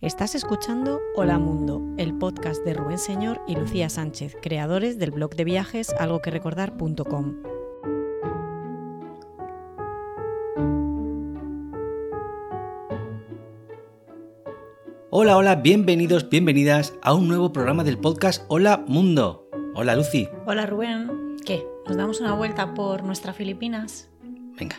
Estás escuchando Hola Mundo, el podcast de Rubén Señor y Lucía Sánchez, creadores del blog de viajes algoquerecordar.com. Hola, hola, bienvenidos, bienvenidas a un nuevo programa del podcast Hola Mundo. Hola Lucy. Hola Rubén, ¿qué? ¿Nos damos una vuelta por nuestras Filipinas? Venga.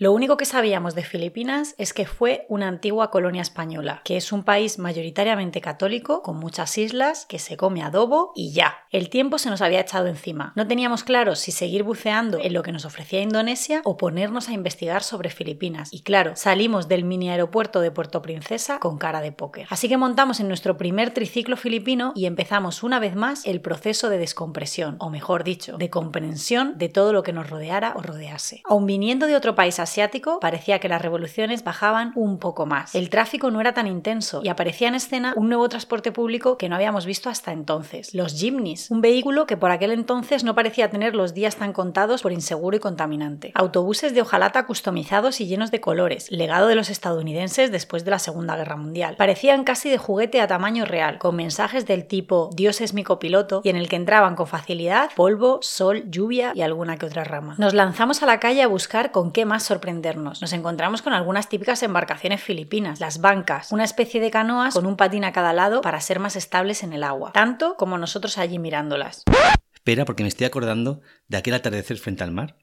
Lo único que sabíamos de Filipinas es que fue una antigua colonia española, que es un país mayoritariamente católico, con muchas islas, que se come adobo y ya. El tiempo se nos había echado encima. No teníamos claro si seguir buceando en lo que nos ofrecía Indonesia o ponernos a investigar sobre Filipinas. Y claro, salimos del mini aeropuerto de Puerto Princesa con cara de póker. Así que montamos en nuestro primer triciclo filipino y empezamos una vez más el proceso de descompresión, o mejor dicho, de comprensión de todo lo que nos rodeara o rodease. Aun viniendo de otro país asiático, parecía que las revoluciones bajaban un poco más. El tráfico no era tan intenso y aparecía en escena un nuevo transporte público que no habíamos visto hasta entonces, los Jimneys, un vehículo que por aquel entonces no parecía tener los días tan contados por inseguro y contaminante. Autobuses de hojalata customizados y llenos de colores, legado de los estadounidenses después de la Segunda Guerra Mundial. Parecían casi de juguete a tamaño real, con mensajes del tipo Dios es mi copiloto y en el que entraban con facilidad polvo, sol, lluvia y alguna que otra rama. Nos lanzamos a la calle a buscar con qué más sorprendernos. Nos encontramos con algunas típicas embarcaciones filipinas, las bancas, una especie de canoas con un patín a cada lado para ser más estables en el agua, tanto como nosotros allí mirándolas. Espera, porque me estoy acordando de aquel atardecer frente al mar.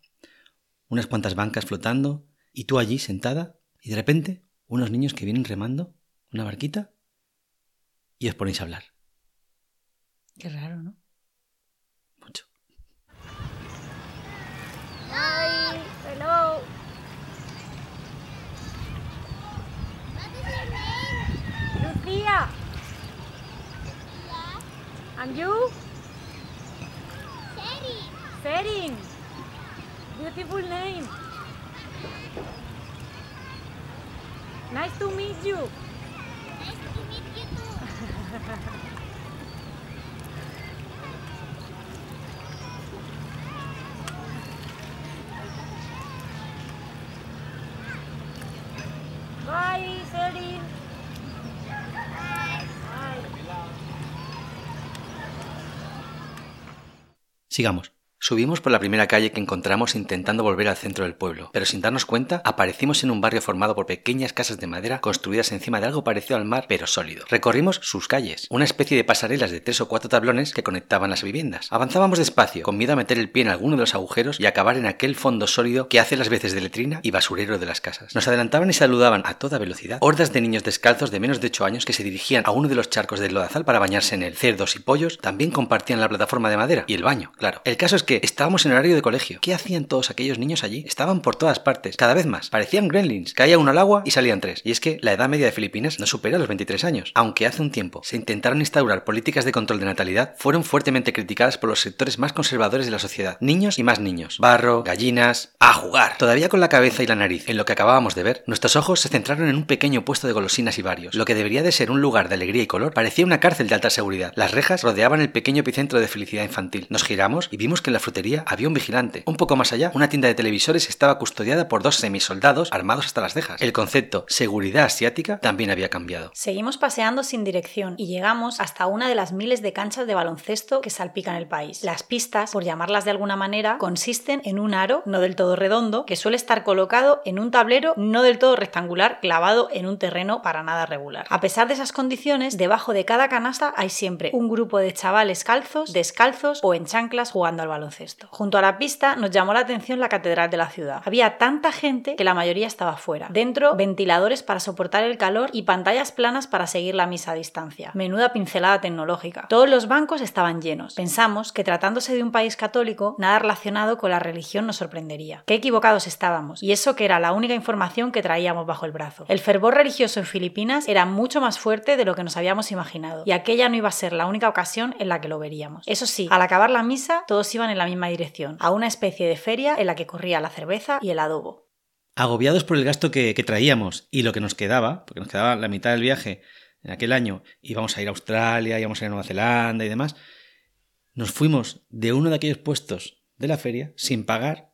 Unas cuantas bancas flotando y tú allí sentada y de repente unos niños que vienen remando una barquita y os ponéis a hablar. Qué raro, ¿no? Lucia. And you? Serin. Beautiful name. Nice to meet you. Nice to meet you too. Bye, Serin. Sigamos. Subimos por la primera calle que encontramos intentando volver al centro del pueblo, pero sin darnos cuenta aparecimos en un barrio formado por pequeñas casas de madera construidas encima de algo parecido al mar, pero sólido. Recorrimos sus calles, una especie de pasarelas de tres o cuatro tablones que conectaban las viviendas. Avanzábamos despacio, con miedo a meter el pie en alguno de los agujeros y acabar en aquel fondo sólido que hace las veces de letrina y basurero de las casas. Nos adelantaban y saludaban a toda velocidad hordas de niños descalzos de menos de 8 años que se dirigían a uno de los charcos del lodazal para bañarse en él. Cerdos y pollos también compartían la plataforma de madera y el baño, claro. El caso es que estábamos en horario de colegio. ¿Qué hacían todos aquellos niños allí? Estaban por todas partes, cada vez más. Parecían gremlins. Caía uno al agua y salían tres. Y es que la edad media de Filipinas no supera los 23 años. Aunque hace un tiempo se intentaron instaurar políticas de control de natalidad, fueron fuertemente criticadas por los sectores más conservadores de la sociedad. Niños y más niños. Barro, gallinas... ¡A jugar! Todavía con la cabeza y la nariz en lo que acabábamos de ver, nuestros ojos se centraron en un pequeño puesto de golosinas y varios. Lo que debería de ser un lugar de alegría y color parecía una cárcel de alta seguridad. Las rejas rodeaban el pequeño epicentro de felicidad infantil. Nos giramos y vimos que en la frutería había un vigilante. Un poco más allá, una tienda de televisores estaba custodiada por dos semisoldados armados hasta las cejas. El concepto seguridad asiática también había cambiado. Seguimos paseando sin dirección y llegamos hasta una de las miles de canchas de baloncesto que salpican el país. Las pistas, por llamarlas de alguna manera, consisten en un aro, no del todo redondo, que suele estar colocado en un tablero no del todo rectangular, clavado en un terreno para nada regular. A pesar de esas condiciones, debajo de cada canasta hay siempre un grupo de chavales calzos, descalzos o en chanclas jugando al baloncesto. Junto a la pista nos llamó la atención la catedral de la ciudad. Había tanta gente que la mayoría estaba fuera. Dentro, ventiladores para soportar el calor y pantallas planas para seguir la misa a distancia. Menuda pincelada tecnológica. Todos los bancos estaban llenos. Pensamos que tratándose de un país católico, nada relacionado con la religión nos sorprendería. Qué equivocados estábamos. Y eso que era la única información que traíamos bajo el brazo. El fervor religioso en Filipinas era mucho más fuerte de lo que nos habíamos imaginado. Y aquella no iba a ser la única ocasión en la que lo veríamos. Eso sí, al acabar la misa, todos iban en la misma dirección, a una especie de feria en la que corría la cerveza y el adobo. Agobiados por el gasto que, que traíamos y lo que nos quedaba, porque nos quedaba la mitad del viaje en aquel año, íbamos a ir a Australia, íbamos a ir a Nueva Zelanda y demás, nos fuimos de uno de aquellos puestos de la feria sin pagar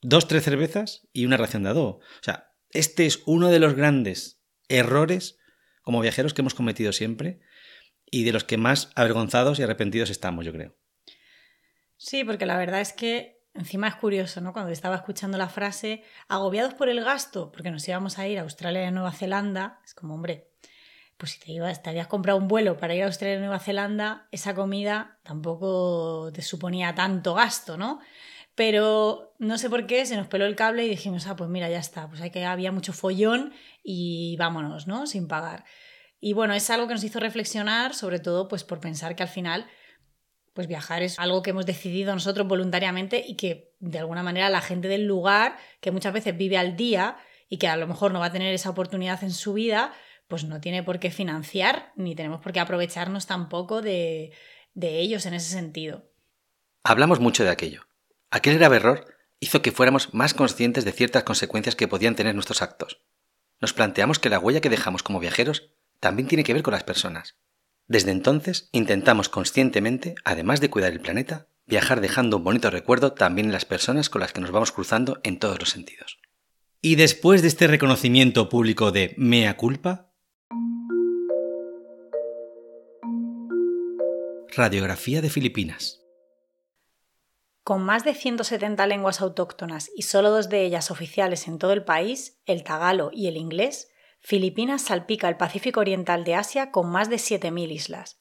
dos, tres cervezas y una ración de adobo. O sea, este es uno de los grandes errores como viajeros que hemos cometido siempre y de los que más avergonzados y arrepentidos estamos, yo creo. Sí, porque la verdad es que encima es curioso, ¿no? Cuando estaba escuchando la frase, agobiados por el gasto, porque nos íbamos a ir a Australia y a Nueva Zelanda, es como, hombre, pues si te, ibas, te habías comprado un vuelo para ir a Australia y Nueva Zelanda, esa comida tampoco te suponía tanto gasto, ¿no? Pero no sé por qué se nos peló el cable y dijimos, ah, pues mira, ya está, pues hay que había mucho follón y vámonos, ¿no? Sin pagar. Y bueno, es algo que nos hizo reflexionar, sobre todo pues por pensar que al final pues viajar es algo que hemos decidido nosotros voluntariamente y que de alguna manera la gente del lugar, que muchas veces vive al día y que a lo mejor no va a tener esa oportunidad en su vida, pues no tiene por qué financiar ni tenemos por qué aprovecharnos tampoco de, de ellos en ese sentido. Hablamos mucho de aquello. Aquel grave error hizo que fuéramos más conscientes de ciertas consecuencias que podían tener nuestros actos. Nos planteamos que la huella que dejamos como viajeros también tiene que ver con las personas. Desde entonces intentamos conscientemente, además de cuidar el planeta, viajar dejando un bonito recuerdo también en las personas con las que nos vamos cruzando en todos los sentidos. Y después de este reconocimiento público de mea culpa, Radiografía de Filipinas. Con más de 170 lenguas autóctonas y solo dos de ellas oficiales en todo el país, el tagalo y el inglés, Filipinas salpica el Pacífico Oriental de Asia con más de 7.000 islas.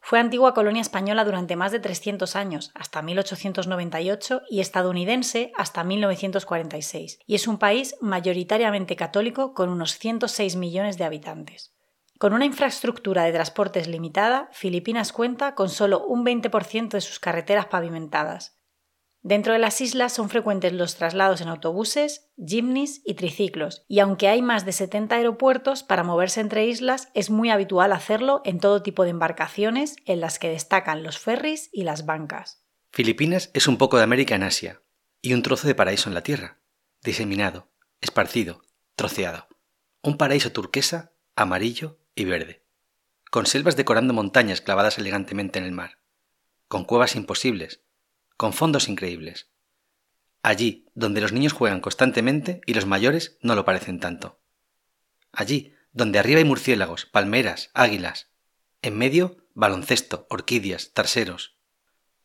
Fue antigua colonia española durante más de 300 años, hasta 1898, y estadounidense hasta 1946, y es un país mayoritariamente católico con unos 106 millones de habitantes. Con una infraestructura de transportes limitada, Filipinas cuenta con solo un 20% de sus carreteras pavimentadas. Dentro de las islas son frecuentes los traslados en autobuses, jeepneys y triciclos, y aunque hay más de 70 aeropuertos para moverse entre islas, es muy habitual hacerlo en todo tipo de embarcaciones, en las que destacan los ferries y las bancas. Filipinas es un poco de América en Asia, y un trozo de paraíso en la Tierra, diseminado, esparcido, troceado. Un paraíso turquesa, amarillo y verde, con selvas decorando montañas clavadas elegantemente en el mar, con cuevas imposibles, con fondos increíbles. Allí, donde los niños juegan constantemente y los mayores no lo parecen tanto. Allí, donde arriba hay murciélagos, palmeras, águilas. En medio, baloncesto, orquídeas, tarseros.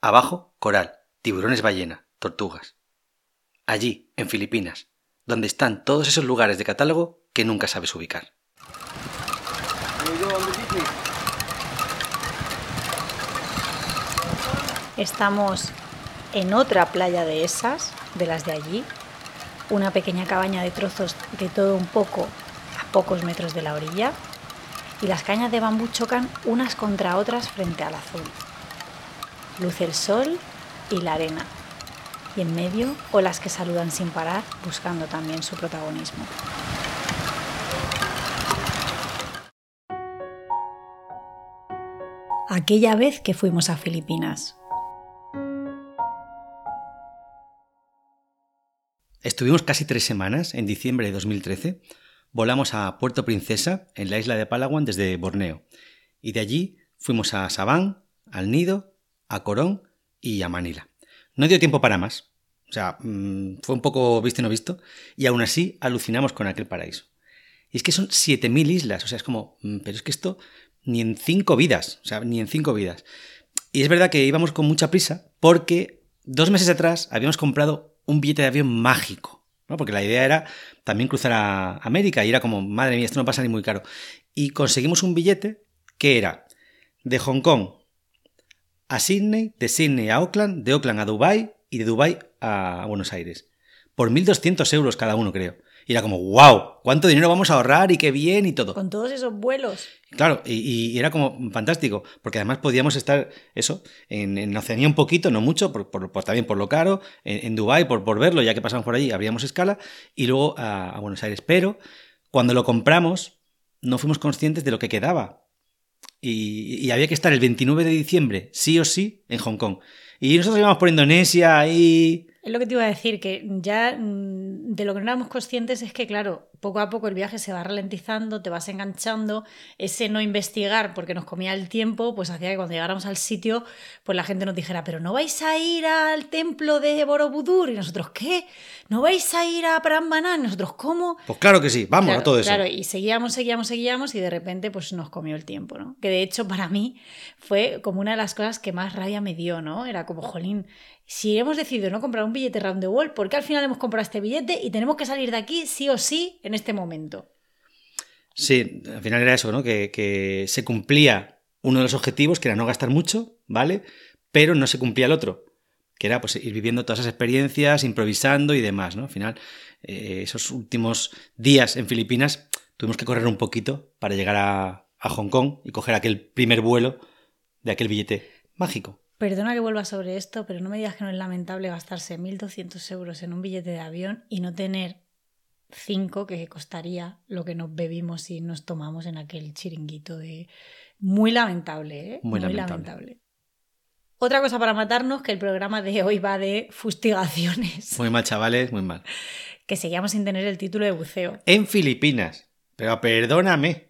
Abajo, coral, tiburones ballena, tortugas. Allí, en Filipinas, donde están todos esos lugares de catálogo que nunca sabes ubicar. Estamos en otra playa de esas, de las de allí, una pequeña cabaña de trozos de todo un poco a pocos metros de la orilla, y las cañas de bambú chocan unas contra otras frente al azul. Luce el sol y la arena, y en medio olas que saludan sin parar, buscando también su protagonismo. Aquella vez que fuimos a Filipinas, Estuvimos casi tres semanas, en diciembre de 2013. Volamos a Puerto Princesa, en la isla de Palawan, desde Borneo. Y de allí fuimos a Sabán, al Nido, a Corón y a Manila. No dio tiempo para más. O sea, mm, fue un poco visto y no visto. Y aún así alucinamos con aquel paraíso. Y es que son 7.000 islas. O sea, es como, mm, pero es que esto ni en cinco vidas. O sea, ni en cinco vidas. Y es verdad que íbamos con mucha prisa porque dos meses atrás habíamos comprado un billete de avión mágico, ¿no? Porque la idea era también cruzar a América y era como, madre mía, esto no pasa ni muy caro. Y conseguimos un billete que era de Hong Kong a Sydney, de Sydney a Auckland, de Auckland a Dubai y de Dubai a Buenos Aires. Por 1.200 euros cada uno, creo. Y era como, wow, ¿cuánto dinero vamos a ahorrar y qué bien y todo? Con todos esos vuelos. Claro, y, y era como fantástico, porque además podíamos estar, eso, en, en Oceanía un poquito, no mucho, por, por- por- también por lo caro, en, en Dubái por, por verlo, ya que pasamos por allí, abríamos escala, y luego a, a Buenos Aires. Pero cuando lo compramos, no fuimos conscientes de lo que quedaba. Y, y había que estar el 29 de diciembre, sí o sí, en Hong Kong. Y nosotros íbamos por Indonesia y... Es lo que te iba a decir, que ya mm, de lo que no éramos conscientes es que, claro, poco a poco el viaje se va ralentizando, te vas enganchando, ese no investigar porque nos comía el tiempo, pues hacía que cuando llegáramos al sitio, pues la gente nos dijera, pero no vais a ir al templo de Borobudur, y nosotros, ¿qué? ¿No vais a ir a Prambanan? Y nosotros, ¿cómo? Pues claro que sí, vamos Claro, a todo eso. Claro, y seguíamos, seguíamos, seguíamos y de repente pues nos comió el tiempo, ¿no? Que de hecho para mí fue como una de las cosas que más rabia me dio, ¿no? Era como, jolín, si hemos decidido no comprar un billete round the world, ¿por qué al final hemos comprado este billete y tenemos que salir de aquí sí o sí en este momento? Sí, al final era eso, ¿no? Que, que se cumplía uno de los objetivos, que era no gastar mucho, ¿vale? Pero no se cumplía el otro, que era pues ir viviendo todas esas experiencias, improvisando y demás, ¿no? Al final, eh, esos últimos días en Filipinas tuvimos que correr un poquito para llegar a, a Hong Kong y coger aquel primer vuelo de aquel billete mágico. Perdona que vuelva sobre esto, pero no me digas que no es lamentable gastarse 1.200 euros en un billete de avión y no tener 5 que costaría lo que nos bebimos y nos tomamos en aquel chiringuito de... Muy lamentable, ¿eh? Muy lamentable. Otra cosa para matarnos, que el programa de hoy va de fustigaciones, Muy mal, chavales, muy mal. que seguíamos sin tener el título de buceo. En Filipinas. Pero perdóname.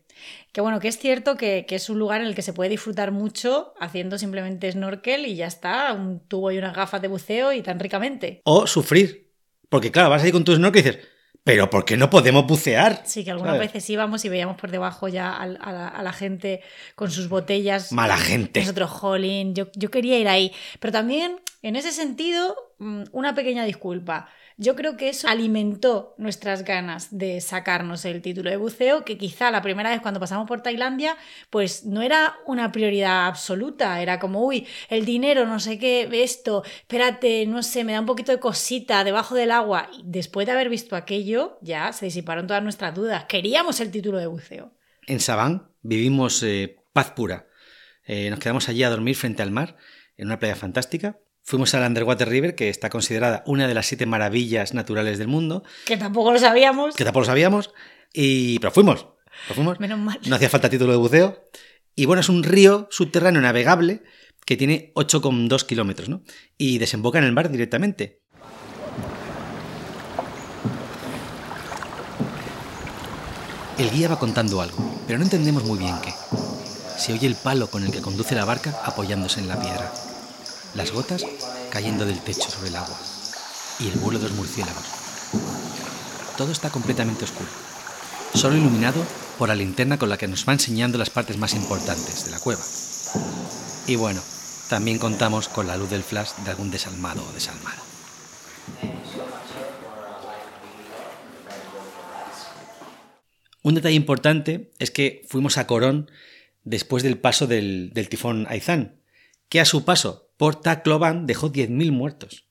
Que bueno, que es cierto que, que es un lugar en el que se puede disfrutar mucho haciendo simplemente snorkel y ya está, un tubo y unas gafas de buceo y tan ricamente. O sufrir. Porque claro, vas ahí con tu snorkel y dices, pero ¿por qué no podemos bucear? Sí, que algunas ¿Sabes? veces íbamos y veíamos por debajo ya al- a, la, a la gente con sus botellas. Mala gente. Nosotros, jolín, yo, yo quería ir ahí. Pero también, en ese sentido, una pequeña disculpa. Yo creo que eso alimentó nuestras ganas de sacarnos el título de buceo, que quizá la primera vez cuando pasamos por Tailandia, pues no era una prioridad absoluta. Era como, uy, el dinero, no sé qué, esto, espérate, no sé, me da un poquito de cosita debajo del agua. Y después de haber visto aquello, ya se disiparon todas nuestras dudas. Queríamos el título de buceo. En Sabán vivimos eh, paz pura. Eh, nos quedamos allí a dormir frente al mar, en una playa fantástica. Fuimos al Underwater River, que está considerada una de las siete maravillas naturales del mundo, Que tampoco lo sabíamos. que tampoco lo sabíamos, y... pero fuimos. pero fuimos. Menos mal. No hacía falta título de buceo. Y bueno, es un río subterráneo navegable que tiene 8,2 kilómetros, ¿no? Y desemboca en el mar directamente. El guía va contando algo, pero no entendemos muy bien qué. Se oye el palo con el que conduce la barca apoyándose en la piedra. Las gotas cayendo del techo sobre el agua. Y el vuelo de los murciélagos. Todo está completamente oscuro, solo iluminado por la linterna con la que nos va enseñando las partes más importantes de la cueva. Y bueno, también contamos con la luz del flash de algún desalmado o desalmada. Un detalle importante es que fuimos a Corón después del paso del, del tifón Aizán, que a su paso por Tacloban dejó 10.000 muertos.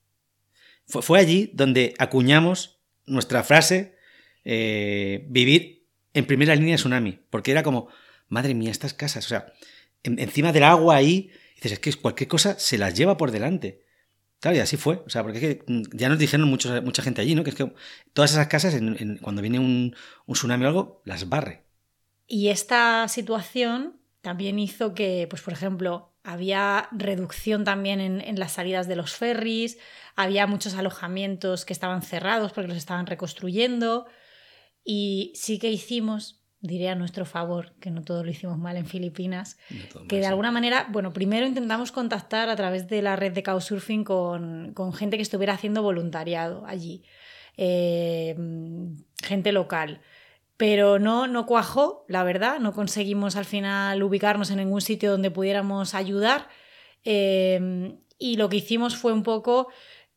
Fue, allí donde acuñamos nuestra frase eh, vivir en primera línea de tsunami, porque era como, madre mía, estas casas, o sea, en- encima del agua ahí, dices, es que cualquier cosa se las lleva por delante. Claro, y así fue, o sea, porque es que mm, ya nos dijeron mucha gente allí, ¿no? Que es que todas esas casas, cuando viene un, un tsunami o algo, las barre. Y esta situación también hizo que, pues por ejemplo, había reducción también en, en las salidas de los ferries, había muchos alojamientos que estaban cerrados porque los estaban reconstruyendo y sí que hicimos, diré a nuestro favor, que no todo lo hicimos mal en Filipinas, No que de alguna manera, bueno, primero intentamos contactar a través de la red de Couchsurfing con, con gente que estuviera haciendo voluntariado allí, eh, gente local. Pero no, no cuajó, la verdad, no conseguimos al final ubicarnos en ningún sitio donde pudiéramos ayudar. eh, y lo que hicimos fue un poco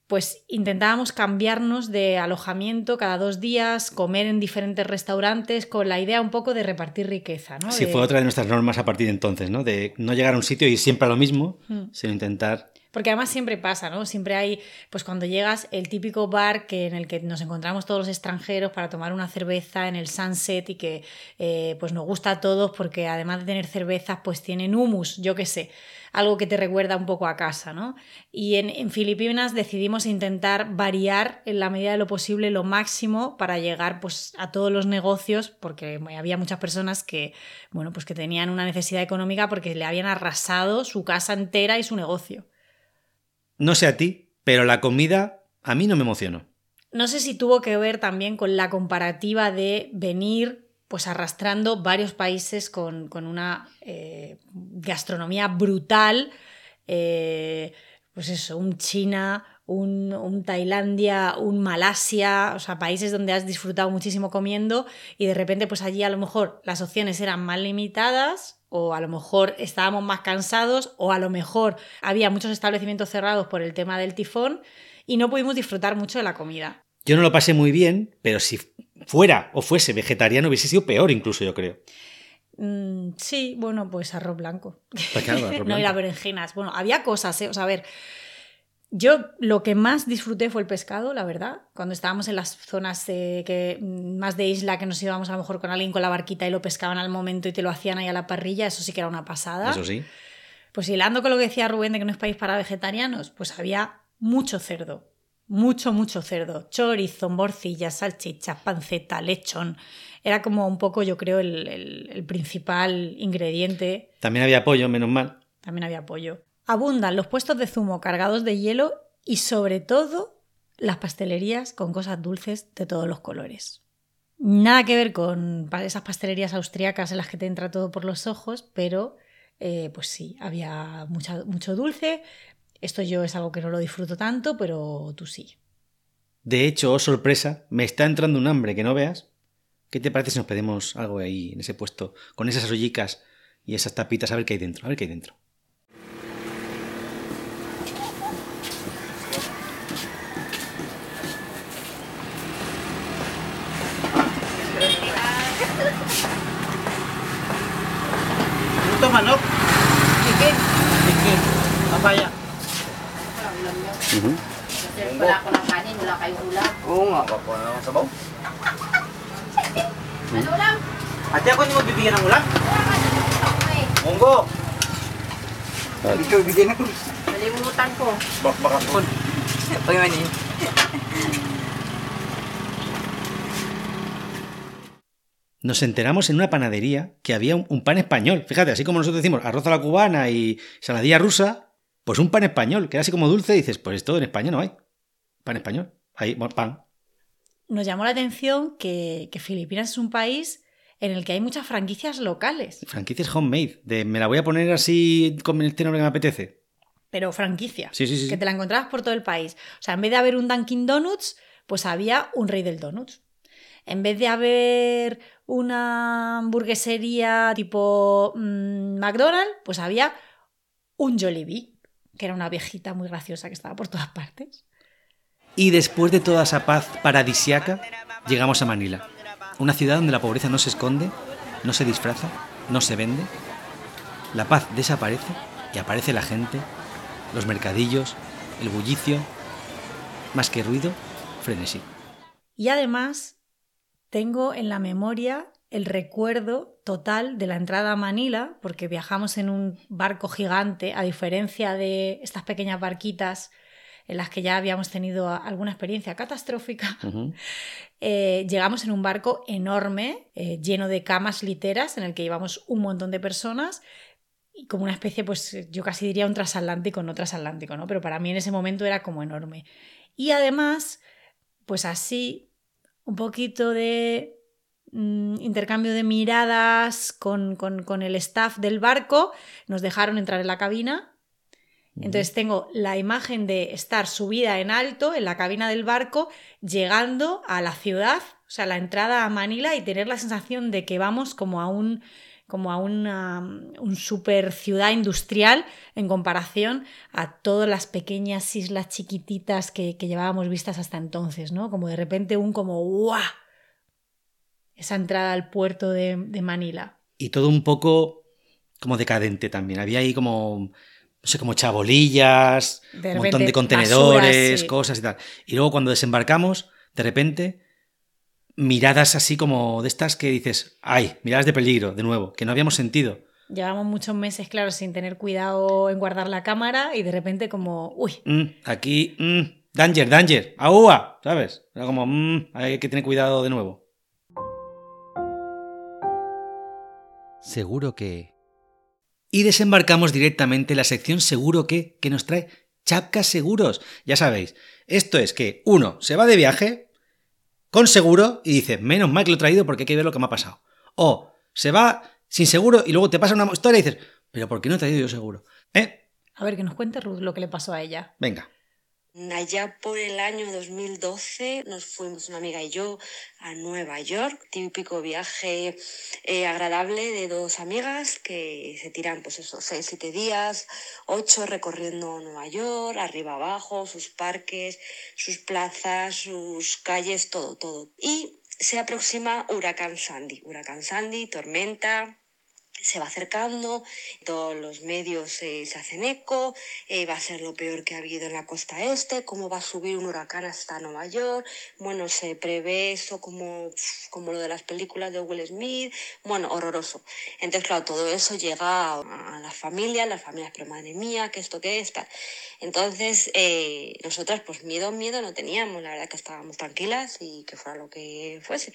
pues intentábamos cambiarnos de alojamiento cada dos días, comer en diferentes restaurantes, con la idea un poco de repartir riqueza. ¿no? Sí, De- fue otra de nuestras normas a partir de entonces, ¿no? De no llegar a un sitio y siempre a lo mismo, Mm. sino intentar... Porque además siempre pasa, ¿no? Siempre hay, pues cuando llegas, el típico bar que, en el que nos encontramos todos los extranjeros para tomar una cerveza en el sunset y que eh, pues nos gusta a todos porque además de tener cervezas, pues tienen humus, yo qué sé, algo que te recuerda un poco a casa, ¿no? Y en, en Filipinas decidimos intentar variar en la medida de lo posible lo máximo para llegar pues a todos los negocios porque había muchas personas que, bueno, pues que tenían una necesidad económica porque le habían arrasado su casa entera y su negocio. No sé a ti, pero la comida a mí no me emocionó. No sé si tuvo que ver también con la comparativa de venir pues arrastrando varios países con, con una eh, gastronomía brutal, eh, pues eso, un China, un, un Tailandia, un Malasia, o sea, países donde has disfrutado muchísimo comiendo y de repente pues allí a lo mejor las opciones eran más limitadas o a lo mejor estábamos más cansados o a lo mejor había muchos establecimientos cerrados por el tema del tifón y no pudimos disfrutar mucho de la comida. Yo no lo pasé muy bien, pero si fuera o fuese vegetariano hubiese sido peor incluso, yo creo. Mm, sí, bueno, pues arroz blanco. Pues claro, arroz no, y blanco. las berenjenas. Bueno, había cosas, ¿eh? O sea, a ver, yo lo que más disfruté fue el pescado, la verdad. Cuando estábamos en las zonas eh, que, más de isla, que nos íbamos a lo mejor con alguien con la barquita y lo pescaban al momento y te lo hacían ahí a la parrilla, eso sí que era una pasada. Eso sí. Pues hilando con lo que decía Rubén de que no es país para vegetarianos, pues había mucho cerdo. Mucho, mucho cerdo. Chorizo, morcillas, salchichas, panceta, lechón. Era como un poco, yo creo, el, el- el principal ingrediente. También había pollo, menos mal. También había pollo. Abundan los puestos de zumo cargados de hielo y sobre todo las pastelerías con cosas dulces de todos los colores. Nada que ver con esas pastelerías austriacas en las que te entra todo por los ojos, pero eh, pues sí, había mucho dulce. Esto yo es algo que no lo disfruto tanto, pero tú sí. De hecho, oh sorpresa, me está entrando un hambre que no veas. ¿Qué te parece si nos pedimos algo ahí en ese puesto, con esas ollicas y esas tapitas, a ver qué hay dentro, a ver qué hay dentro? Papaya. Kasi wala ko ng kanin, wala kayong ulam. Oo nga. Papa na lang sabaw. Ano ulam? Ate, ako hindi mo bibigyan ng ulam. Okay. Monggo. Ikaw, bigyan ako. Nalimutan ko. Bak baka po. Pagyan niyo. Nos enteramos en una panadería que había un, un pan español. Fíjate, así como nosotros decimos arroz a la cubana y saladilla rusa, pues un pan español, que era así como dulce, y dices, pues esto en España no hay. Pan español. Hay pan. Nos llamó la atención que, que Filipinas es un país en el que hay muchas franquicias locales, Franquicias homemade. De me la voy a poner así con el tenor que me apetece. pero franquicias. Sí, sí, sí. que te la encontrabas por todo el país. O sea, en vez de haber un Dunkin' Donuts, pues había un Rey del Donuts. En vez de haber una hamburguesería tipo mm, McDonald's, pues había un Jollibee, que era una viejita muy graciosa que estaba por todas partes. Y después de toda esa paz paradisiaca, llegamos a Manila, una ciudad donde la pobreza no se esconde, no se disfraza, no se vende. La paz desaparece y aparece la gente, los mercadillos, el bullicio, más que ruido, frenesí. Y además tengo en la memoria el recuerdo total de la entrada a Manila, porque viajamos en un barco gigante, a diferencia de estas pequeñas barquitas en las que ya habíamos tenido alguna experiencia catastrófica. Eh, llegamos en un barco enorme, eh, lleno de camas literas, en el que íbamos un montón de personas y como una especie, pues yo casi diría un transatlántico, no transatlántico, ¿no? Pero para mí en ese momento era como enorme. Y además, pues así, un poquito de intercambio de miradas con, con- con el staff del barco, nos dejaron entrar en la cabina. Entonces tengo la imagen de estar subida en alto en la cabina del barco, llegando a la ciudad, o sea, la entrada a Manila y tener la sensación de que vamos como a un como a una un super ciudad industrial en comparación a todas las pequeñas islas chiquititas que, que llevábamos vistas hasta entonces, ¿no? Como de repente un como ¡guau! Esa entrada al puerto de, de Manila. Y todo un poco como decadente también. Había ahí como, no sé, como chabolillas, un montón de contenedores, sí. cosas y tal. Y luego cuando desembarcamos, de repente, miradas así como de estas que dices, ay, miradas de peligro, de nuevo, que no habíamos sentido. Llevamos muchos meses, claro, sin tener cuidado en guardar la cámara y de repente como, uy, Mm, aquí, mm, danger, danger, agua, ¿sabes? Era como, mm, hay que tener cuidado de nuevo. Seguro que... Y desembarcamos directamente en la sección Seguro que, que nos trae chapcas seguros. Ya sabéis, esto es que uno se va de viaje con seguro y dice, menos mal que lo he traído porque hay que ver lo que me ha pasado. O se va sin seguro y luego te pasa una historia y dices, pero ¿por qué no he traído yo seguro? ¿Eh? a ver que nos cuente Ruth lo que le pasó a ella. Venga. Allá por el año 2012 nos fuimos una amiga y yo a Nueva York, típico viaje eh, agradable de dos amigas que se tiran pues eso, seis, siete días, ocho recorriendo Nueva York, arriba abajo, sus parques, sus plazas, sus calles, todo, todo. Y se aproxima Huracán Sandy, Huracán Sandy, tormenta, se va acercando, todos los medios eh, se hacen eco, eh, va a ser lo peor que ha habido en la costa este, cómo va a subir un huracán hasta Nueva York, bueno, se prevé eso como, como lo de las películas de Will Smith, bueno, horroroso. Entonces, claro, todo eso llega a, las familias, las familias, pero madre mía, que esto, que está. Entonces, eh, nosotras pues miedo, miedo no teníamos, la verdad que estábamos tranquilas y que fuera lo que fuese.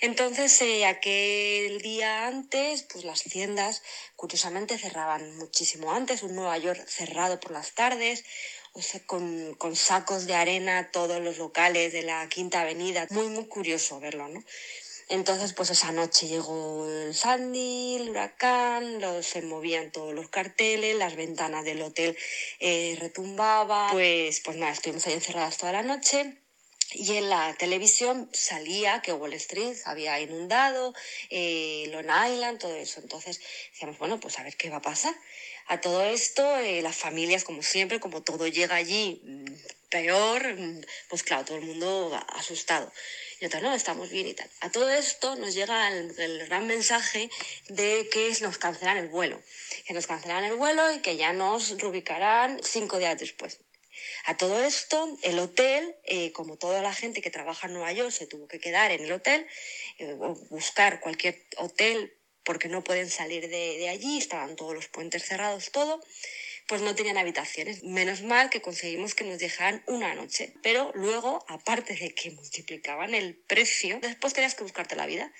Entonces, eh, aquel día antes, pues las tiendas curiosamente cerraban muchísimo antes, un Nueva York cerrado por las tardes, o sea, con, con sacos de arena todos los locales de la Quinta Avenida, muy, muy curioso verlo, ¿no? Entonces, pues esa noche llegó el Sandy, el huracán, los, se movían todos los carteles, las ventanas del hotel eh, retumbaban, pues, pues nada, estuvimos ahí encerradas toda la noche. Y en la televisión salía que Wall Street había inundado, eh, Long Island, todo eso. Entonces decíamos, bueno, pues a ver qué va a pasar. A todo esto, eh, las familias, como siempre, como todo llega allí mm, peor, mm, pues claro, todo el mundo asustado. Y otra, no, estamos bien y tal. A todo esto nos llega el, el gran mensaje de que nos cancelan el vuelo. Que nos cancelan el vuelo y que ya nos reubicarán cinco días después. A todo esto, el hotel, eh, como toda la gente que trabaja en Nueva York, se tuvo que quedar en el hotel, eh, buscar cualquier hotel porque no pueden salir de, de allí, estaban todos los puentes cerrados, todo, pues no tenían habitaciones. Menos mal que conseguimos que nos dejaran una noche. Pero luego, aparte de que multiplicaban el precio, después tenías que buscarte la vida.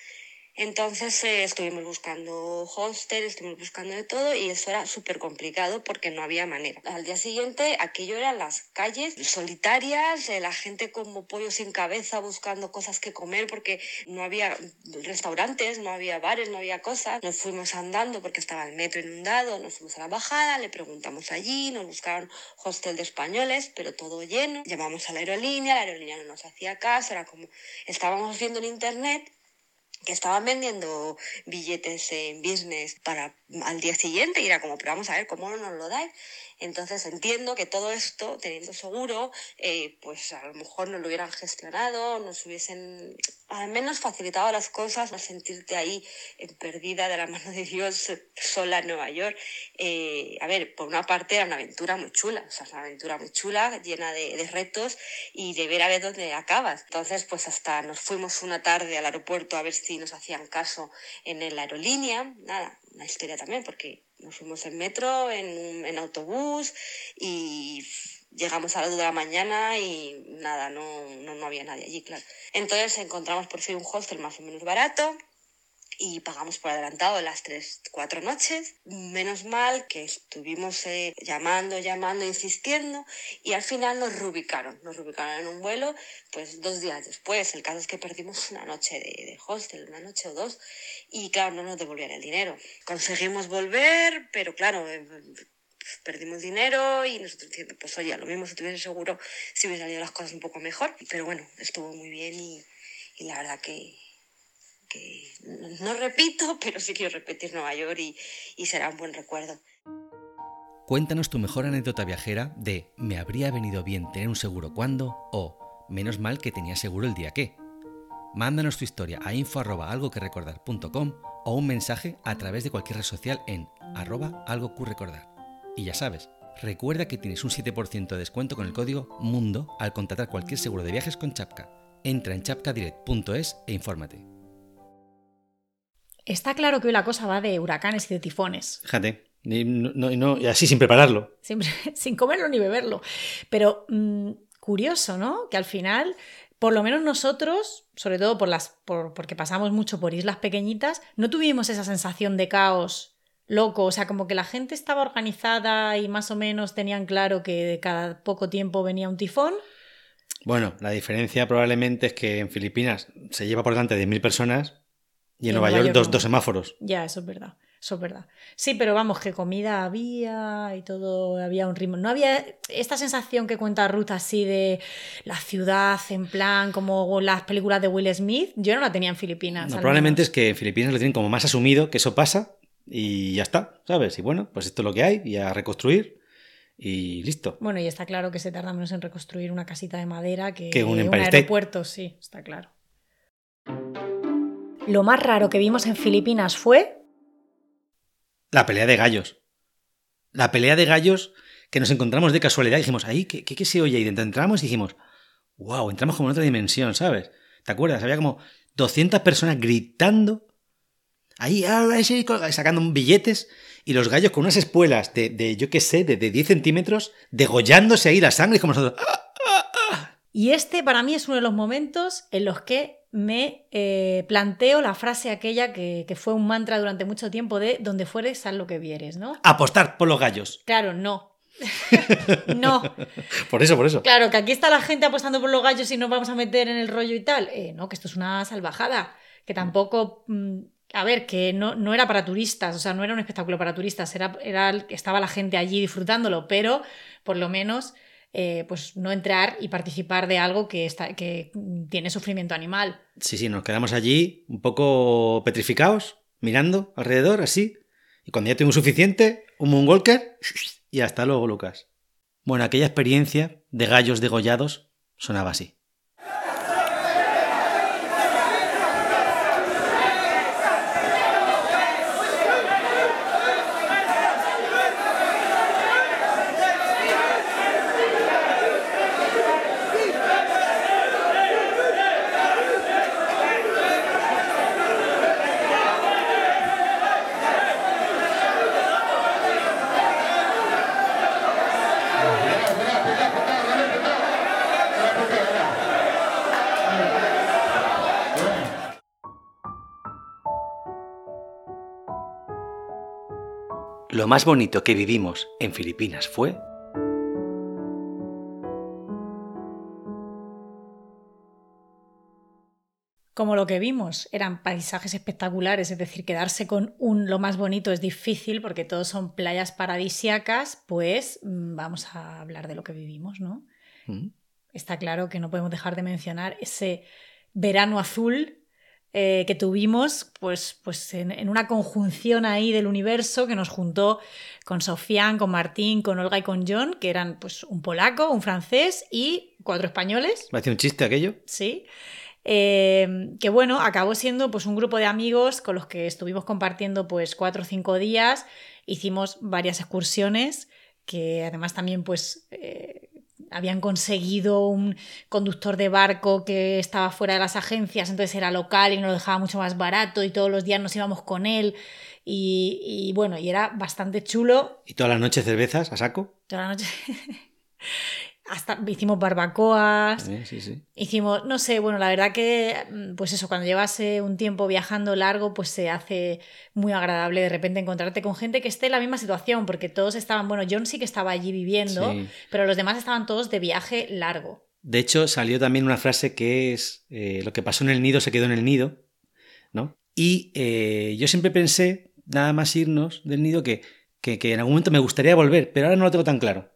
Entonces eh, estuvimos buscando hostel, estuvimos buscando de todo y eso era súper complicado porque no había manera. Al día siguiente aquello eran las calles solitarias, eh, la gente como pollo sin cabeza buscando cosas que comer porque no había restaurantes, no había bares, no había cosas. Nos fuimos andando porque estaba el metro inundado, nos fuimos a la bajada, le preguntamos allí, nos buscaron hostel de españoles, pero todo lleno. Llamamos a la aerolínea, la aerolínea no nos hacía caso, era como estábamos viendo en internet que estaban vendiendo billetes en business para al día siguiente y era como, pero vamos a ver cómo no nos lo dais. Entonces entiendo que todo esto, teniendo seguro, eh, pues a lo mejor nos lo hubieran gestionado, nos hubiesen al menos facilitado las cosas, no sentirte ahí eh, perdida de la mano de Dios sola en Nueva York. Eh, a ver, por una parte era una aventura muy chula, o sea, una aventura muy chula, llena de, de retos y de ver a ver dónde acabas. Entonces, pues hasta nos fuimos una tarde al aeropuerto a ver si nos hacían caso en la aerolínea, nada, una historia también, porque nos fuimos en metro, en, en autobús y llegamos a las 2 de la mañana y nada, no, no, no había nadie allí, claro. Entonces encontramos por fin un hostel más o menos barato y pagamos por adelantado las tres, cuatro noches. Menos mal que estuvimos eh, llamando, llamando, insistiendo y al final nos reubicaron. Nos reubicaron en un vuelo pues dos días después. El caso es que perdimos una noche de, de hostel, una noche o dos y claro, no nos devolvían el dinero. Conseguimos volver, pero claro... Eh, perdimos dinero y nosotros diciendo, pues oye, lo mismo si tuviese seguro, si hubiesen salido las cosas un poco mejor. Pero bueno, estuvo muy bien y la verdad que, No repito, pero sí quiero repetir Nueva York y, será un buen recuerdo. Cuéntanos tu mejor anécdota viajera de me habría venido bien tener un seguro cuando o menos mal que tenía seguro el día que. Mándanos tu historia a info arroba algo que o un mensaje a través de cualquier red social en arroba algo que recordar. Y ya sabes, recuerda que tienes un 7% de descuento con el código MUNDO al contratar cualquier seguro de viajes con Chapka. Entra en chapkadirect.es e infórmate. Está claro que hoy la cosa va de huracanes y de tifones. Fíjate, y, no- y así sin prepararlo. Sin comerlo ni beberlo. Pero mm, curioso, ¿no? Que al final, por lo menos nosotros, sobre todo por las, por- porque pasamos mucho por islas pequeñitas, no tuvimos esa sensación de caos loco. O sea, como que la gente estaba organizada y más o menos tenían claro que cada poco tiempo venía un tifón. Bueno, la diferencia probablemente es que en Filipinas se lleva por delante de mil personas y en, Nueva, York, dos, no. dos semáforos. Ya, eso es verdad. Eso es verdad. Sí, pero vamos, que comida había y todo, había un ritmo. No había esta sensación que cuenta Ruth así de la ciudad en plan como las películas de Will Smith. Yo no la tenía en Filipinas. No, probablemente es que en Filipinas lo tienen como más asumido que eso pasa y ya está, ¿sabes? Y bueno, pues esto es lo que hay y a reconstruir y listo. Bueno, y está claro que se tarda menos en reconstruir una casita de madera que, Que un aeropuerto, sí, está claro. Lo más raro que vimos en Filipinas fue La pelea de gallos. La pelea de gallos que nos encontramos de casualidad y dijimos, ahí, ¿qué, qué, qué se oye ahí dentro? Entramos y dijimos, wow, entramos como en otra dimensión, ¿sabes? ¿Te acuerdas? Había como 200 personas gritando, ahí, sacando billetes y los gallos con unas espuelas de, de yo qué sé, de, de 10 centímetros, degollándose ahí la sangre como nosotros. ¡ah! Y este para mí es uno de los momentos en los que me eh, planteo la frase aquella que, que fue un mantra durante mucho tiempo de donde fueres, sal lo que vieres, ¿no? Apostar por los gallos. Claro, no. no. Por eso, por eso. Claro, que aquí está la gente apostando por los gallos y nos vamos a meter en el rollo y tal. Eh, no, que esto es una salvajada. Que tampoco. mm, a ver, que no, no era para turistas, o sea, no era un espectáculo para turistas, era, era, estaba la gente allí disfrutándolo, pero por lo menos eh, pues no entrar y participar de algo que, está, que tiene sufrimiento animal. Sí, sí, nos quedamos allí un poco petrificados, mirando alrededor, así. Y cuando ya tuvimos suficiente, un moonwalker y hasta luego, Lucas. Bueno, aquella experiencia de gallos degollados sonaba así. Lo más bonito que vivimos en Filipinas fue... Como lo que vimos, eran paisajes espectaculares, es decir, quedarse con un lo más bonito es difícil porque todos son playas paradisiacas, pues mm, vamos a hablar de lo que vivimos, ¿no? Mm. Está claro que no podemos dejar de mencionar ese verano azul eh, que tuvimos, pues, pues en, en una conjunción ahí del universo que nos juntó con Sofian, con Martín, con Olga y con John, que eran pues un polaco, un francés y cuatro españoles. ¿Parece un chiste aquello? Sí. Eh, que bueno, acabó siendo pues un grupo de amigos con los que estuvimos compartiendo pues cuatro o cinco días, hicimos varias excursiones que además también pues eh, habían conseguido un conductor de barco que estaba fuera de las agencias, entonces era local y nos lo dejaba mucho más barato y todos los días nos íbamos con él y, y bueno, y era bastante chulo ¿Y todas las noches cervezas a saco? toda la noche. Hasta hicimos barbacoas, Eh, sí, sí. Hicimos, no sé, bueno, la verdad que, mm, pues eso, cuando llevas un tiempo viajando largo, pues se hace muy agradable de repente encontrarte con gente que esté en la misma situación, porque todos estaban, bueno, John sí que estaba allí viviendo, Sí. pero los demás estaban todos de viaje largo. De hecho, salió también una frase que es eh, lo que pasó en el nido se quedó en el nido, ¿no? Y eh, yo siempre pensé, nada más irnos del nido, que, que, que en algún momento me gustaría volver, pero ahora no lo tengo tan claro.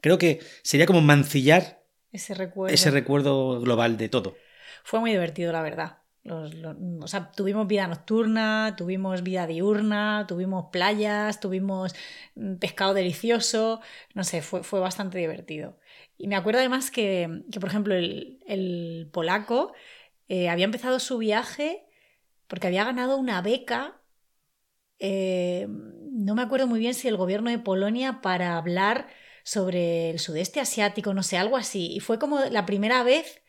Creo que sería como mancillar Ese recuerdo. ese recuerdo global de todo. Fue muy divertido, la verdad. Los- los- o sea, tuvimos vida nocturna, tuvimos vida diurna, tuvimos playas, tuvimos mm, pescado delicioso, no sé, fue, fue bastante divertido. Y me acuerdo además que, que, por ejemplo, el, el polaco eh, había empezado su viaje porque había ganado una beca, eh, no me acuerdo muy bien si el gobierno de Polonia para hablar sobre el sudeste asiático, no sé, algo así. Y fue como la primera vez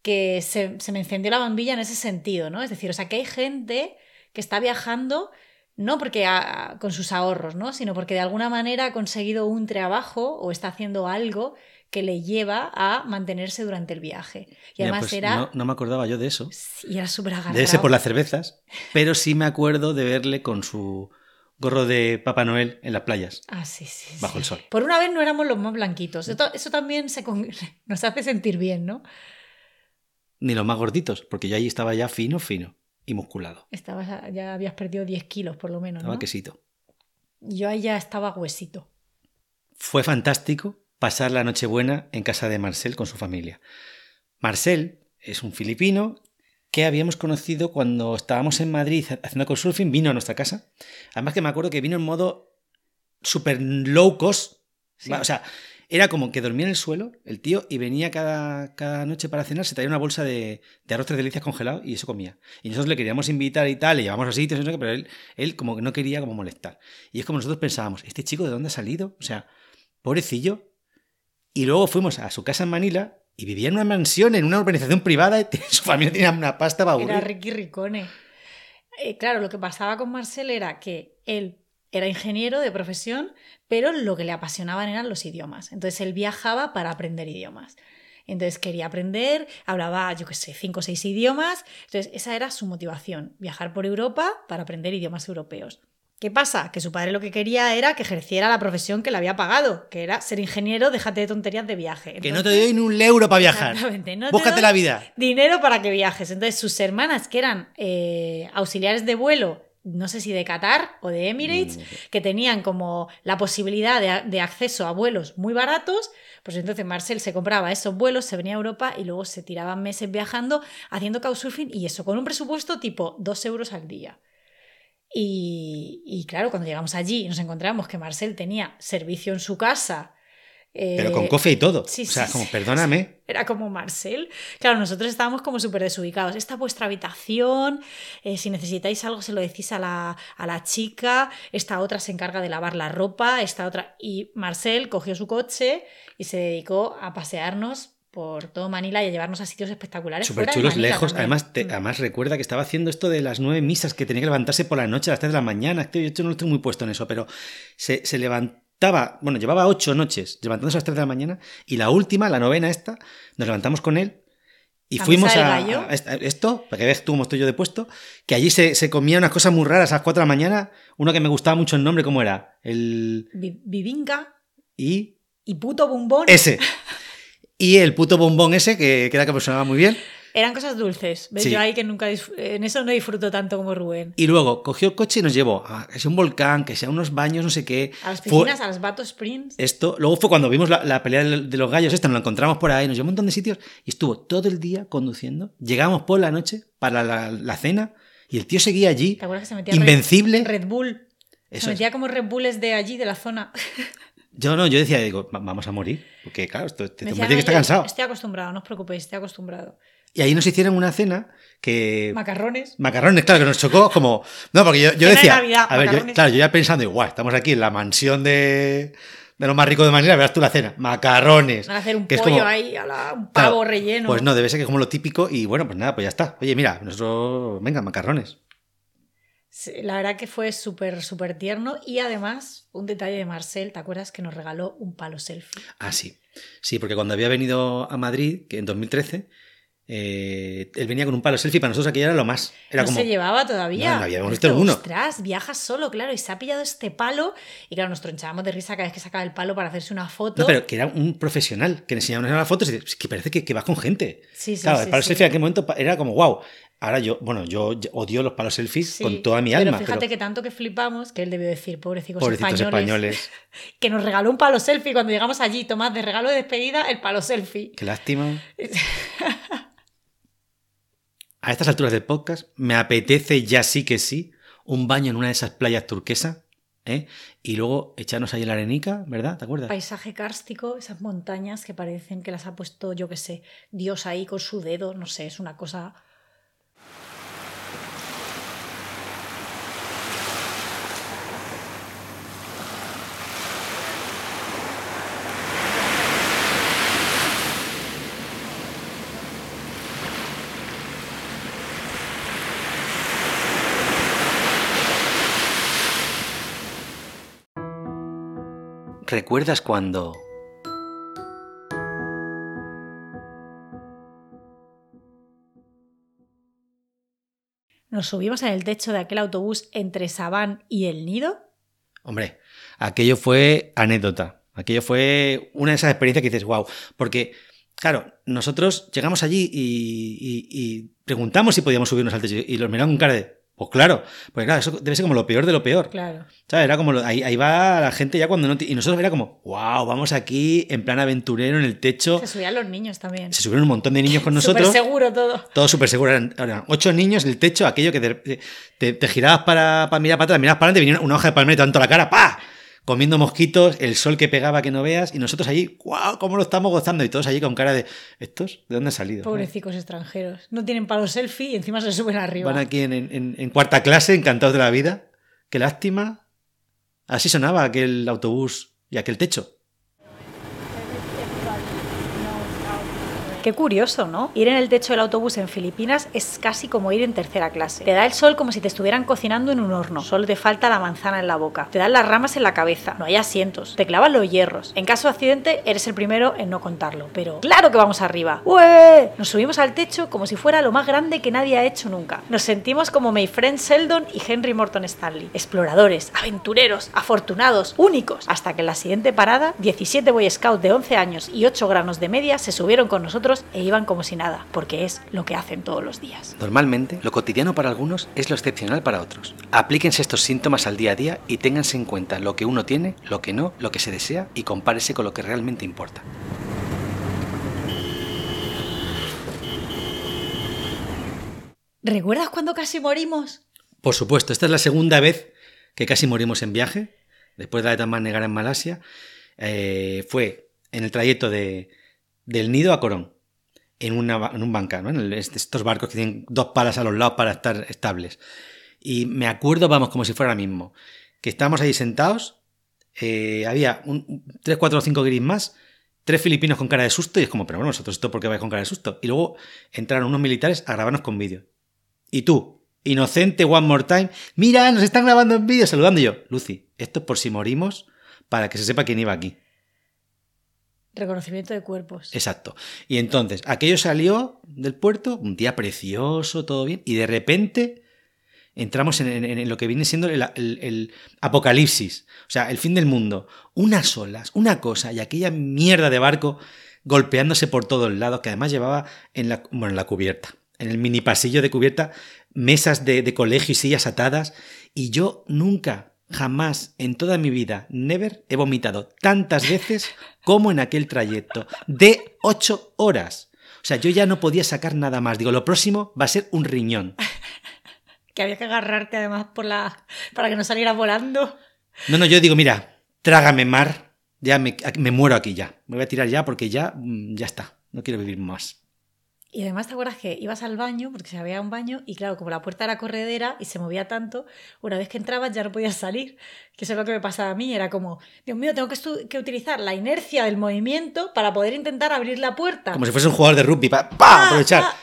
que se, se me encendió la bombilla en ese sentido, ¿no? Es decir, o sea, que hay gente que está viajando no porque con sus ahorros, ¿no? Sino porque de alguna manera ha conseguido un trabajo o está haciendo algo que le lleva a mantenerse durante el viaje. Y Mira, además pues era... no, no me acordaba yo de eso. Y era súper agarrado. Debe ser por las cervezas, pero sí me acuerdo de verle con su gorro de Papá Noel en las playas, Ah, sí, sí. bajo sí. el sol. Por una vez no éramos los más blanquitos. Eso, eso también se con- nos hace sentir bien, ¿no? Ni los más gorditos, porque yo ahí estaba ya fino, fino y musculado. Estabas, ya habías perdido 10 kilos por lo menos, Estaba ¿no? quesito. Yo ahí ya estaba huesito. Fue fantástico pasar la Nochebuena en casa de Marcel con su familia. Marcel es un filipino que habíamos conocido cuando estábamos en Madrid haciendo couchsurfing, vino a nuestra casa. Además que me acuerdo que vino en modo super low cost. Sí. O sea, era como que dormía en el suelo el tío y venía cada, cada noche para cenar, se traía una bolsa de, de arroz tres delicias congelado y eso comía. Y nosotros le queríamos invitar y tal, le llevamos a sitios, pero él, él como que no quería como molestar. Y es como nosotros pensábamos, ¿este chico de dónde ha salido? O sea, pobrecillo. Y luego fuimos a su casa en Manila y vivía en una mansión, en una urbanización privada, y su familia tenía una pasta para Era. Ricky Ricone. Eh, claro, lo que pasaba con Marcel era que él era ingeniero de profesión, pero lo que le apasionaban eran los idiomas. Entonces él viajaba para aprender idiomas. Entonces quería aprender, hablaba, yo qué sé, cinco o seis idiomas. Entonces esa era su motivación, viajar por Europa para aprender idiomas europeos. ¿Qué pasa? Que su padre lo que quería era que ejerciera la profesión que le había pagado, que era ser ingeniero, déjate de tonterías de viaje. Que no te doy ni un euro para viajar. Exactamente, no te Búscate doy la vida. Dinero para que viajes. Entonces, sus hermanas, que eran eh, auxiliares de vuelo, no sé si de Qatar o de Emirates, que tenían como la posibilidad de, de acceso a vuelos muy baratos, pues entonces Marcel se compraba esos vuelos, se venía a Europa y luego se tiraban meses viajando, haciendo couchsurfing y eso, con un presupuesto tipo 2 euros al día. Y, y claro, cuando llegamos allí y nos encontramos que Marcel tenía servicio en su casa. Pero eh, con cofe y todo. sí, o sea, sí, como, sí. perdóname. Era como Marcel. Claro, nosotros estábamos como súper desubicados. Esta es vuestra habitación. eh, si necesitáis algo, se lo decís a la, a la chica. Esta otra se encarga de lavar la ropa. Esta otra. Y Marcel cogió su coche y se dedicó a pasearnos por todo Manila y a llevarnos a sitios espectaculares. Súper chulos, lejos. también. Además, te- Mm. además, recuerda que estaba haciendo esto de las nueve misas, que tenía que levantarse por la noche a las tres de la mañana. Yo no estoy muy puesto en eso, pero se, se levantaba, bueno, llevaba ocho noches levantándose a las tres de la mañana y la última, la novena esta, nos levantamos con él y ¿La fuimos a, a esto, para que veas tú cómo estoy yo de puesto, que allí se, se comía unas cosas muy raras a las cuatro de la mañana. Uno que me gustaba mucho el nombre, ¿cómo era? El... Vivinga Y... y puto bombón Ese. Y el puto bombón ese, que, que era que me sonaba muy bien. eran cosas dulces. ¿Ves? Sí. Yo ahí que nunca en eso no disfruto tanto como Rubén. Y luego cogió el coche y nos llevó a que sea un volcán, que sea unos baños, no sé qué. A las Fue- piscinas, a las Bato Springs. Esto, luego fue cuando vimos la, la pelea de, los gallos, esta nos la encontramos por ahí, nos llevó a un montón de sitios y estuvo todo el día conduciendo. Llegamos por la noche para la, la cena y el tío seguía allí, ¿Te acuerdas que se metía invencible. Red, Red Bull? Eso se es. metía como Red Bulls de allí, de la zona. Yo no, yo decía, digo, "Va- vamos a morir, porque claro, esto, este hombre tiene que "No, estar cansado. Estoy acostumbrado, no os preocupéis, estoy acostumbrado. Y ahí nos hicieron una cena que... Macarrones. Macarrones, claro, que nos chocó como... No, porque yo, yo de decía... Navidad, a ver, yo, claro, yo ya pensando, igual, estamos aquí en la mansión de, de lo más rico de Manila, verás tú la cena, macarrones. Van a hacer un que pollo como- ahí, a la- un Claro, pavo relleno. Pues no, debe ser que es como lo típico y bueno, pues nada, pues ya está. Oye, mira, nosotros, venga, macarrones. La verdad que fue súper, súper tierno. Y además, un detalle de Marcel, ¿te acuerdas que nos regaló un palo selfie? Ah, sí. Sí, porque cuando había venido a Madrid, que en 2013, eh, él venía con un palo selfie, para nosotros aquello era lo más. Era no como... se llevaba todavía. No, no habíamos visto ninguno. Ostras, viaja solo, claro, y se ha pillado este palo. Y claro, nos tronchábamos de risa cada vez que sacaba el palo para hacerse una foto. No, pero que era un profesional, que le enseñaba las fotos y dice, "Es que parece que, que vas con gente. Sí, sí, claro, sí, el palo selfie en aquel momento era como, wow. Ahora yo, bueno, yo odio los palos selfies Sí, con toda mi pero alma. fíjate pero que tanto que flipamos, que él debió decir, pobrecicos, pobrecitos españoles, españoles. que nos regaló un palo selfie cuando llegamos allí, Tomás, de regalo de despedida, el palo selfie. Qué lástima. a estas alturas del podcast, me apetece ya sí que sí un baño en una de esas playas turquesas, ¿eh? Y luego echarnos ahí la arenica, ¿verdad? ¿Te acuerdas? Paisaje kárstico, esas montañas que parecen que las ha puesto, yo qué sé, Dios ahí con su dedo, no sé, es una cosa... ¿Recuerdas cuando... Nos subimos en el techo de aquel autobús entre Sabán y El Nido. Hombre, aquello fue anécdota. Aquello fue una de esas experiencias que dices, wow. Porque, claro, nosotros llegamos allí y, y- y preguntamos si podíamos subirnos al techo y los miraban con cara de, pues claro, porque claro, eso debe ser como lo peor de lo peor. Claro. ¿Sabes? Era como, lo- ahí, ahí va la gente ya cuando no... Y nosotros era como, wow, vamos aquí en plan aventurero en el techo. Se subían los niños también. Se subieron un montón de niños con nosotros. Súper seguro todo. Todo súper seguro. Eran, eran ocho niños, el techo, aquello que te, te- te girabas para, para mirar para atrás, mirabas para adelante, venía una hoja de palmera y tanto la cara, ¡pa! Comiendo mosquitos, el sol que pegaba que no veas, y nosotros allí, ¡guau! ¿Cómo lo estamos gozando? Y todos allí con cara de, ¿estos? ¿De dónde han salido? Pobrecicos extranjeros. No tienen palo selfie y encima se suben arriba. Van aquí en, en- en cuarta clase, encantados de la vida. Qué lástima. Así sonaba aquel autobús y aquel techo. Qué curioso, ¿no? Ir en el techo del autobús en Filipinas es casi como ir en tercera clase. Te da el sol como si te estuvieran cocinando en un horno. Solo te falta la manzana en la boca. Te dan las ramas en la cabeza. No hay asientos. Te clavan los hierros. En caso de accidente, eres el primero en no contarlo. Pero claro que vamos arriba. ¡Ué! Nos subimos al techo como si fuera lo más grande que nadie ha hecho nunca. Nos sentimos como my friend Sheldon y Henry Morton Stanley. Exploradores, aventureros, afortunados, únicos. Hasta que en la siguiente parada, 17 Boy Scouts de 11 años y 8 granos de media se subieron con nosotros e iban como si nada, porque es lo que hacen todos los días. Normalmente, lo cotidiano para algunos es lo excepcional para otros. Aplíquense estos síntomas al día a día y ténganse en cuenta lo que uno tiene, lo que no, lo que se desea y compárese con lo que realmente importa. ¿Recuerdas cuando casi morimos? Por supuesto, esta es la segunda vez que casi morimos en viaje, después de la etapa negara en Malasia. Eh, fue en el trayecto de, del nido a Corón, en, una en un banca, ¿no? En el- est- estos barcos que tienen dos palas a los lados para estar estables. Y me acuerdo, vamos, como si fuera ahora mismo, que estábamos ahí sentados, eh, había un- tres, cuatro o cinco gris más, tres filipinos con cara de susto, y es como, pero bueno, vosotros esto por qué vais con cara de susto. Y luego entraron unos militares a grabarnos con vídeo. Y tú, inocente, one more time, mira, nos están grabando en vídeo, saludando Y yo. Lucy, esto es por si morimos, para que se sepa quién iba aquí. Reconocimiento de cuerpos. Exacto. Y entonces, aquello salió del puerto, un día precioso, todo bien, y de repente entramos en, lo que viene siendo el, apocalipsis, o sea, el fin del mundo. Unas olas, una cosa, y aquella mierda de barco golpeándose por todos lados, que además llevaba en la, bueno, en la cubierta, en el mini pasillo de cubierta, mesas de colegio y sillas atadas, y yo nunca, jamás, en toda mi vida, never, he vomitado tantas veces como en aquel trayecto de ocho horas. O sea, yo ya no podía sacar nada más. Digo, lo próximo va a ser un riñón. Que había que agarrarte además por la para que no salieras volando. No, no, yo digo, mira, trágame mar, ya me, me muero aquí ya. Me voy a tirar ya porque ya, mm, ya está. No quiero vivir más. Y además te acuerdas que ibas al baño, porque se había un baño, y claro, como la puerta era corredera y se movía tanto, una vez que entrabas ya no podías salir. Que eso es lo que me pasaba a mí, era como, Dios mío, tengo que, que utilizar la inercia del movimiento para poder intentar abrir la puerta. Como si fuese un jugador de rugby para Ah, aprovechar. ah.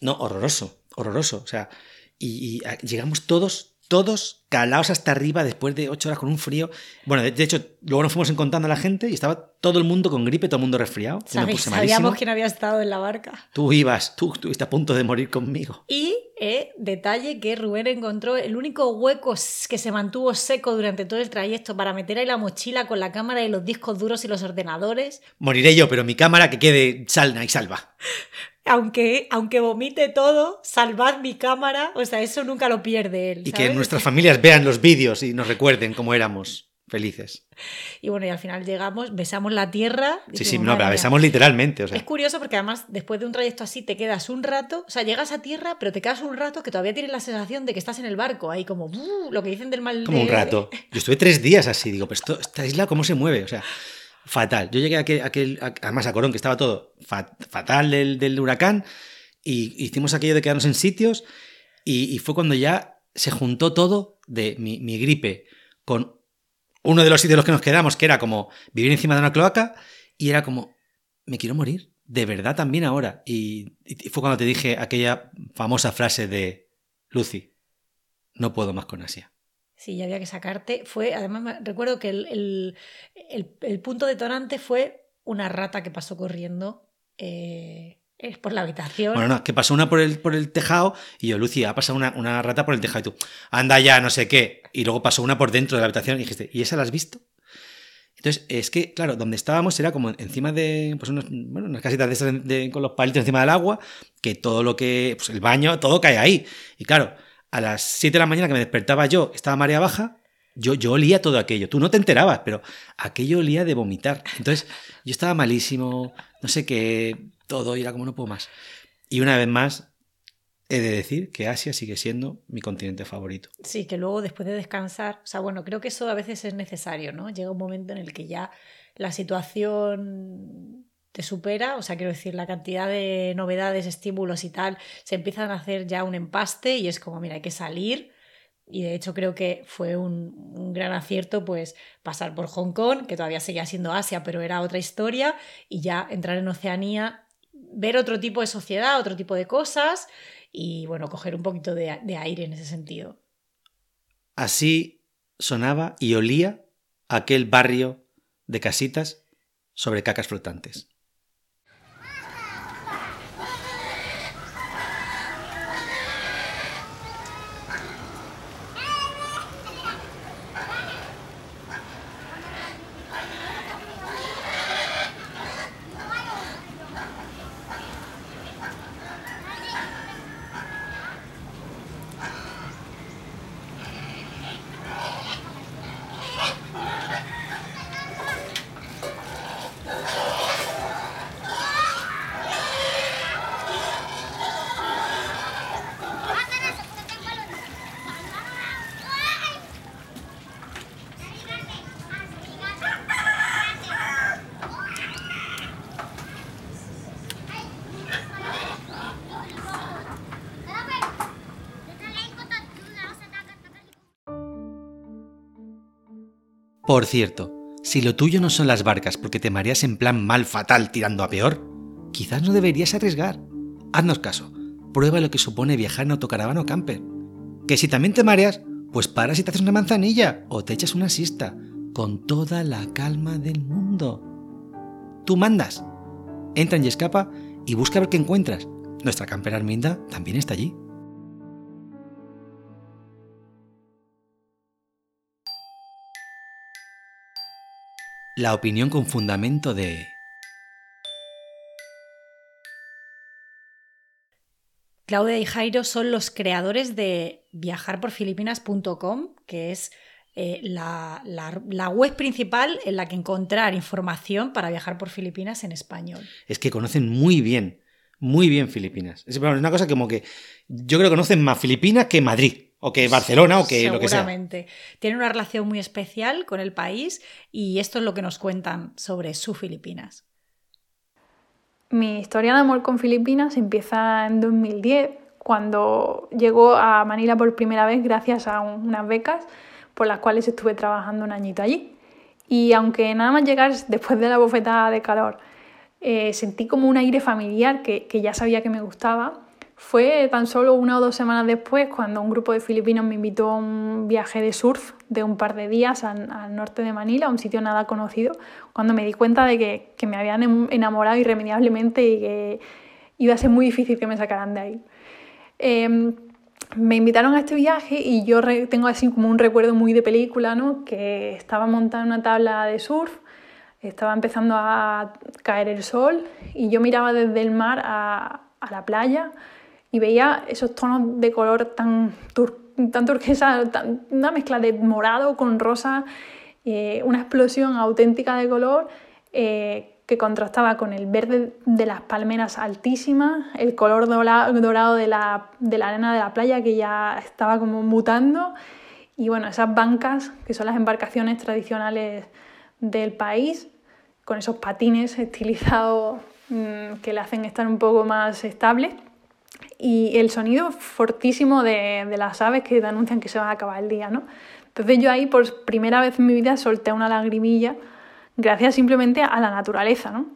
No, horroroso, horroroso. O sea, y, y, ah, llegamos todos, todos calados hasta arriba después de ocho horas con un frío. Bueno, de, de hecho, luego nos fuimos encontrando a la gente y estaba todo el mundo con gripe, todo el mundo resfriado. Yo me Sabéis- puse malísimo. sabíamos quién había estado en la barca. Tú ibas, tú estuviste a punto de morir conmigo. Y, eh, detalle que Rubén encontró el único hueco que se mantuvo seco durante todo el trayecto para meter ahí la mochila con la cámara y los discos duros y los ordenadores. Moriré yo, pero mi cámara que quede salna y salva. Aunque, aunque vomite todo, salvad mi cámara. O sea, eso nunca lo pierde él. Y que nuestras familias vean los vídeos y nos recuerden cómo éramos. felices. Y bueno, y al final llegamos, besamos la tierra. Sí, sí, no, "Madre pero mía". besamos literalmente, o sea. Es curioso porque además después de un trayecto así te quedas un rato, o sea, llegas a tierra, pero te quedas un rato que todavía tienes la sensación de que estás en el barco, ahí como "Uh", lo que dicen del mal Como un rato. Yo estuve tres días así, digo, pero esto, esta isla, ¿cómo se mueve? O sea, fatal. Yo llegué a aquel, aquel- a- además a Corón, que estaba todo fa- fatal del, del huracán, y hicimos aquello de quedarnos en sitios, y, y fue cuando ya se juntó todo de mi, mi gripe con uno de los sitios en los que nos quedamos, que era como vivir encima de una cloaca, y era como, me quiero morir, de verdad también ahora. Y, y fue cuando te dije aquella famosa frase de Lucy, no puedo más con Asia. Sí, ya había que sacarte. Fue, además, recuerdo que el, el- el- punto detonante fue una rata que pasó corriendo eh, eh, por la habitación. Bueno, no, que pasó una por el, por el tejado y yo, Lucy, ha pasado una, una rata por el tejado y tú, anda ya, no sé qué. Y luego pasó una por dentro de la habitación y dijiste, ¿y esa la has visto? Entonces, es que, claro, donde estábamos era como encima de, pues, unos- bueno, unas casitas de, esas de- con los palitos encima del agua, que todo lo que, pues el baño, todo cae ahí. Y claro, a las 7 de la mañana que me despertaba yo, estaba marea baja, yo, yo olía todo aquello. Tú no te enterabas, pero aquello olía de vomitar. Entonces, yo estaba malísimo, no sé qué, todo, y era como no puedo más. Y una vez más, he de decir que Asia sigue siendo mi continente favorito. Sí, que luego después de descansar, o sea, bueno, creo que eso a veces es necesario, ¿no? Llega un momento en el que ya la situación te supera, o sea, quiero decir, la cantidad de novedades, estímulos y tal, se empiezan a hacer ya un empaste y es como, mira, hay que salir. Y de hecho creo que fue un, gran acierto pues pasar por Hong Kong, que todavía seguía siendo Asia, pero era otra historia, y ya entrar en Oceanía, ver otro tipo de sociedad, otro tipo de cosas y bueno, coger un poquito de aire en ese sentido. Así sonaba y olía aquel barrio de casitas sobre cacas flotantes. Por cierto, si lo tuyo no son las barcas porque te mareas en plan mal fatal tirando a peor, quizás no deberías arriesgar. Haznos caso, prueba lo que supone viajar en autocaravana o camper. Que si también te mareas, pues paras y te haces una manzanilla o te echas una siesta, con toda la calma del mundo. Tú mandas. Entra en y escapa y busca ver qué encuentras. Nuestra camper Arminda también está allí. La opinión con fundamento de... Claudia y Jairo son los creadores de viajarporfilipinas.com, que es eh, la, la- la web principal en la que encontrar información para viajar por Filipinas en español. Es que conocen muy bien, muy bien Filipinas. Es una cosa como que yo creo que conocen más Filipinas que Madrid, o que Barcelona, o que lo que sea. Seguramente. Tienen una relación muy especial con el país y esto es lo que nos cuentan sobre su Filipinas. Mi historia de amor con Filipinas empieza en 2010, cuando llegó a Manila por primera vez gracias a un- unas becas por las cuales estuve trabajando un añito allí. Y aunque nada más llegar después de la bofetada de calor, eh, sentí como un aire familiar que, que ya sabía que me gustaba, fue tan solo una o dos semanas después cuando un grupo de filipinos me invitó a un viaje de surf de un par de días al, norte de Manila, un sitio nada conocido, cuando me di cuenta de que, que me habían em- enamorado irremediablemente y que iba a ser muy difícil que me sacaran de ahí. Eh, me invitaron a este viaje y yo tengo así como un recuerdo muy de película, ¿no? Que estaba montada en una tabla de surf, estaba empezando a caer el sol y yo miraba desde el mar a, a la playa y veía esos tonos de color tan, tur- turquesa, tan- una mezcla de morado con rosa eh, una explosión auténtica de color eh, que contrastaba con el verde de las palmeras altísimas, el color dorado de la, de la arena de la playa que ya estaba como mutando. Y bueno, esas bancas que son las embarcaciones tradicionales del país, con esos patines estilizados mm, que le hacen estar un poco más estable y el sonido fortísimo de, de, las aves que te anuncian que se va a acabar el día, ¿no? Entonces yo ahí por primera vez en mi vida solté una lagrimilla gracias simplemente a la naturaleza, ¿no?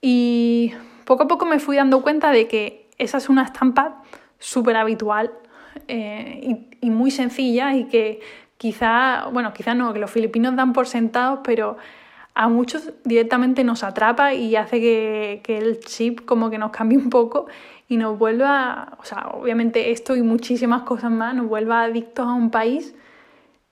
Y poco a poco me fui dando cuenta de que esa es una estampa súper habitual eh, y, y, muy sencilla y que quizá, bueno, quizá no, que los filipinos dan por sentados, pero a muchos directamente nos atrapa y hace que, que el chip como que nos cambie un poco y nos vuelva, o sea, obviamente esto y muchísimas cosas más, nos vuelva adictos a un país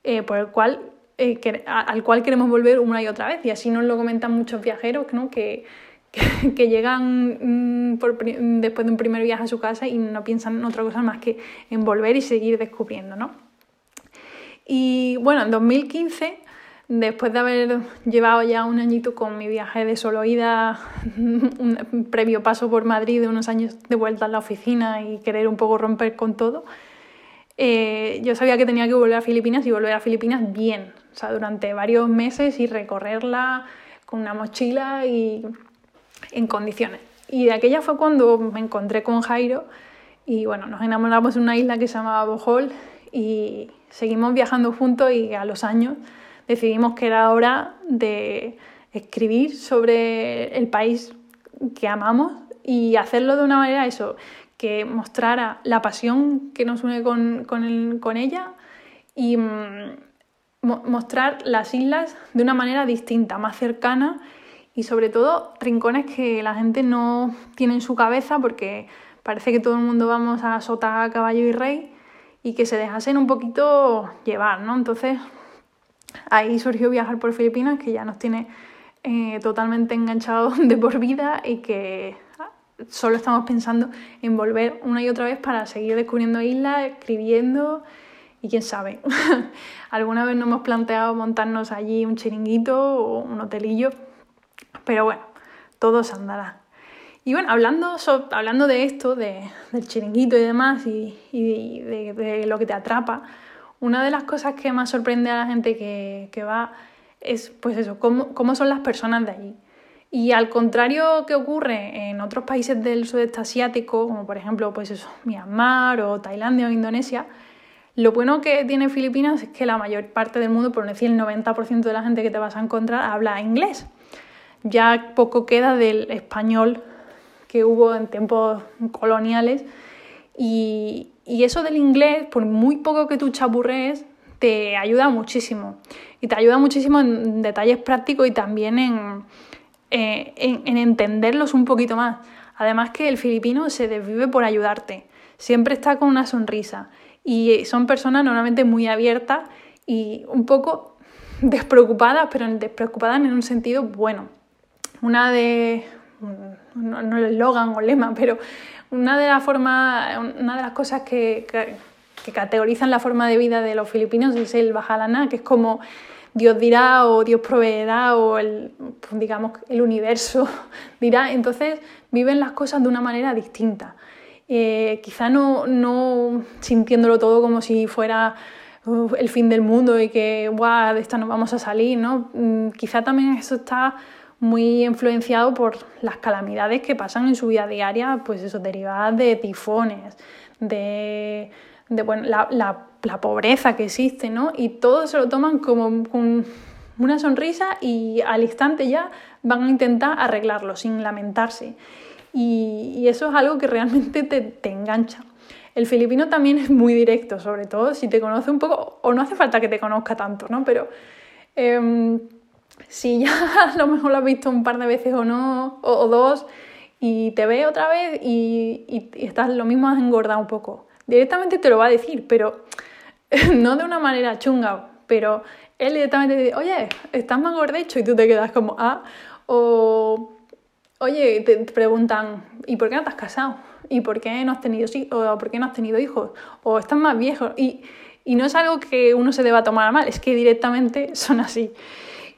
eh, por el cual, eh, al cual queremos volver una y otra vez. Y así nos lo comentan muchos viajeros, ¿no? que, que, llegan mm, después de un primer viaje a su casa y no piensan en otra cosa más que en volver y seguir descubriendo. ¿no? Y bueno, en 2015 después de haber llevado ya un añito con mi viaje de solo ida, un previo paso por Madrid de unos años de vuelta a la oficina y querer un poco romper con todo, eh, yo sabía que tenía que volver a Filipinas y volver a Filipinas bien, o sea, durante varios meses y recorrerla con una mochila y en condiciones. Y de aquella fue cuando me encontré con Jairo y bueno, nos enamoramos en una isla que se llamaba Bohol y seguimos viajando juntos y a los años decidimos que era hora de escribir sobre el país que amamos y hacerlo de una manera eso, que mostrara la pasión que nos une con, con, el, con ella y mm, mostrar las islas de una manera distinta, más cercana y sobre todo rincones que la gente no tiene en su cabeza porque parece que todo el mundo vamos a sota, caballo y rey y que se dejasen un poquito llevar, ¿no? Entonces ahí surgió Viajar por Filipinas, que ya nos tiene eh, totalmente enganchados de por vida y que ah, solo estamos pensando en volver una y otra vez para seguir descubriendo islas, escribiendo y quién sabe, alguna vez nos hemos planteado montarnos allí un chiringuito o un hotelillo, pero bueno, todo se andará. Y bueno, hablando, hablando de esto, de, del chiringuito y demás, y, y de, de, lo que te atrapa, una de las cosas que más sorprende a la gente que, va es pues eso, cómo, cómo, son las personas de allí. Y al contrario que ocurre en otros países del sudeste asiático, como por ejemplo pues eso, Myanmar o Tailandia o Indonesia, lo bueno que tiene Filipinas es que la mayor parte del mundo, por decir el 90% de la gente que te vas a encontrar, habla inglés. Ya poco queda del español que hubo en tiempos coloniales y, y eso del inglés, por muy poco que tú chapurrees, te ayuda muchísimo. Y te ayuda muchísimo en detalles prácticos y también en, eh, en, en, entenderlos un poquito más. Además que el filipino se desvive por ayudarte. Siempre está con una sonrisa. Y son personas normalmente muy abiertas y un poco despreocupadas, pero despreocupadas en un sentido bueno. Una de... no, no el eslogan o lema, pero una de, las formas, una de las cosas que, que, categorizan la forma de vida de los filipinos es el bajalana, que es como Dios dirá o Dios proveerá o el, digamos, el universo dirá. Entonces viven las cosas de una manera distinta. Eh, quizá no, no sintiéndolo todo como si fuera uh, el fin del mundo y que Buah, de esta nos vamos a salir, ¿no? Mm, quizá también eso está muy influenciado por las calamidades que pasan en su vida diaria, pues eso, derivadas de tifones, de, de bueno, la, la, la, pobreza que existe, ¿no? Y todo se lo toman como una sonrisa y al instante ya van a intentar arreglarlo sin lamentarse. Y, y eso es algo que realmente te, te engancha. El filipino también es muy directo, sobre todo si te conoce un poco, o no hace falta que te conozca tanto, ¿no? Pero... Eh, si ya a lo mejor lo has visto un par de veces o no, o, dos, y te ve otra vez y, y, estás lo mismo has engordado un poco. Directamente te lo va a decir, pero no de una manera chunga, pero él directamente te dice, oye, estás más gordecho y tú te quedas como, ah, o, oye, te preguntan, ¿y por qué no te has casado? ¿Y por qué no has tenido, o por qué no has tenido hijos? O estás más viejo. Y, Y no es algo que uno se deba tomar mal, es que directamente son así.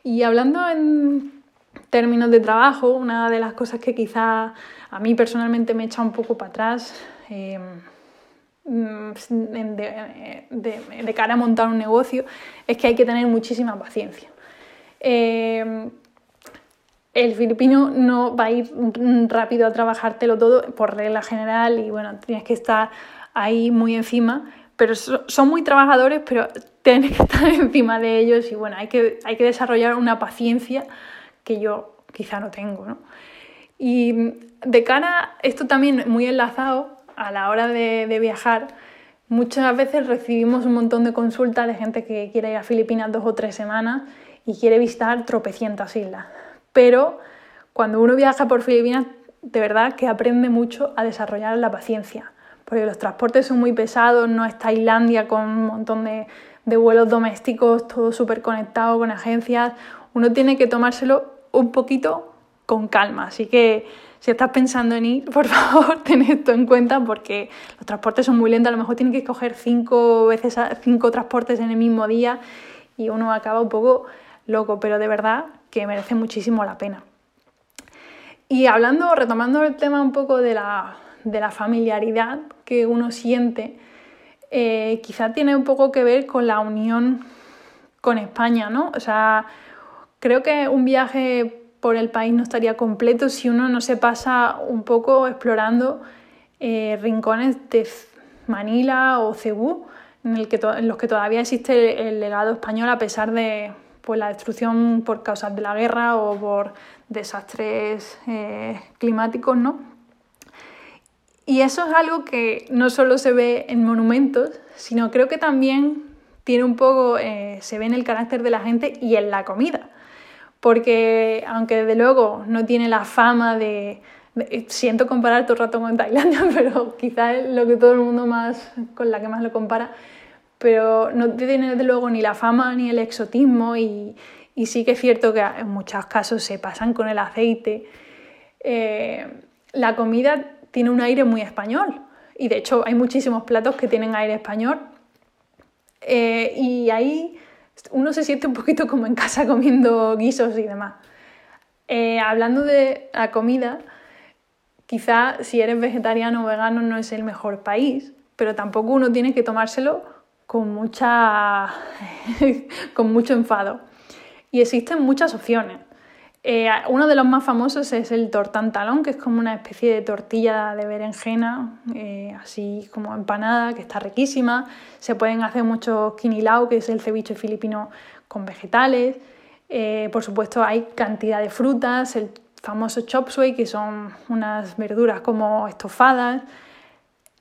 Y hablando en términos de trabajo, una de las cosas que quizá a mí personalmente me echa un poco para atrás eh, mm, de, cara a montar un negocio es que hay que tener muchísima paciencia. Eh, el filipino no va a ir rápido a trabajártelo todo por regla general y bueno, tienes que estar ahí muy encima, pero son muy trabajadores, pero tienes que estar encima de ellos y bueno, hay que, hay que desarrollar una paciencia que yo quizá no tengo. ¿no? Y de cara, esto también muy enlazado a la hora de, de viajar, muchas veces recibimos un montón de consultas de gente que quiere ir a Filipinas dos o tres semanas y quiere visitar tropecientas islas. Pero cuando uno viaja por Filipinas, de verdad que aprende mucho a desarrollar la paciencia, porque los transportes son muy pesados, no es Tailandia con un montón de, de vuelos domésticos, todo súper conectado con agencias, uno tiene que tomárselo un poquito con calma, así que si estás pensando en ir, por favor, ten esto en cuenta porque los transportes son muy lentos, a lo mejor tienes que coger cinco veces cinco transportes en el mismo día y uno acaba un poco loco, pero de verdad que merece muchísimo la pena. Y hablando, retomando el tema un poco de la, familiaridad que uno siente, eh, quizá tiene un poco que ver con la unión con España, ¿no? O sea, creo que un viaje por el país no estaría completo si uno no se pasa un poco explorando eh, rincones de Manila o Cebú, en, los que todavía existe el legado español a pesar de, pues la destrucción por causas de la guerra o por desastres eh, climáticos, ¿no? Y eso es algo que no solo se ve en monumentos, sino creo que también tiene un poco, eh, se ve en el carácter de la gente y en la comida. Porque aunque desde luego no tiene la fama de, siento comparar todo el rato con Tailandia, pero quizás lo que todo el mundo más, con la que más lo compara, pero no tiene desde luego ni la fama ni el exotismo y, sí que es cierto que en muchos casos se pasan con el aceite. Eh, la comida tiene un aire muy español y de hecho hay muchísimos platos que tienen aire español eh, y ahí uno se siente un poquito como en casa comiendo guisos y demás. Eh, hablando de la comida, quizá si eres vegetariano o vegano no es el mejor país, pero tampoco uno tiene que tomárselo con, mucha, con mucho enfado. Y existen muchas opciones. Eh, uno de los más famosos es el tortantalón, que es como una especie de tortilla de berenjena, eh, así como empanada, que está riquísima. Se pueden hacer muchos quinilao, que es el ceviche filipino con vegetales. Eh, por supuesto, hay cantidad de frutas, el famoso chop suey, que son unas verduras como estofadas.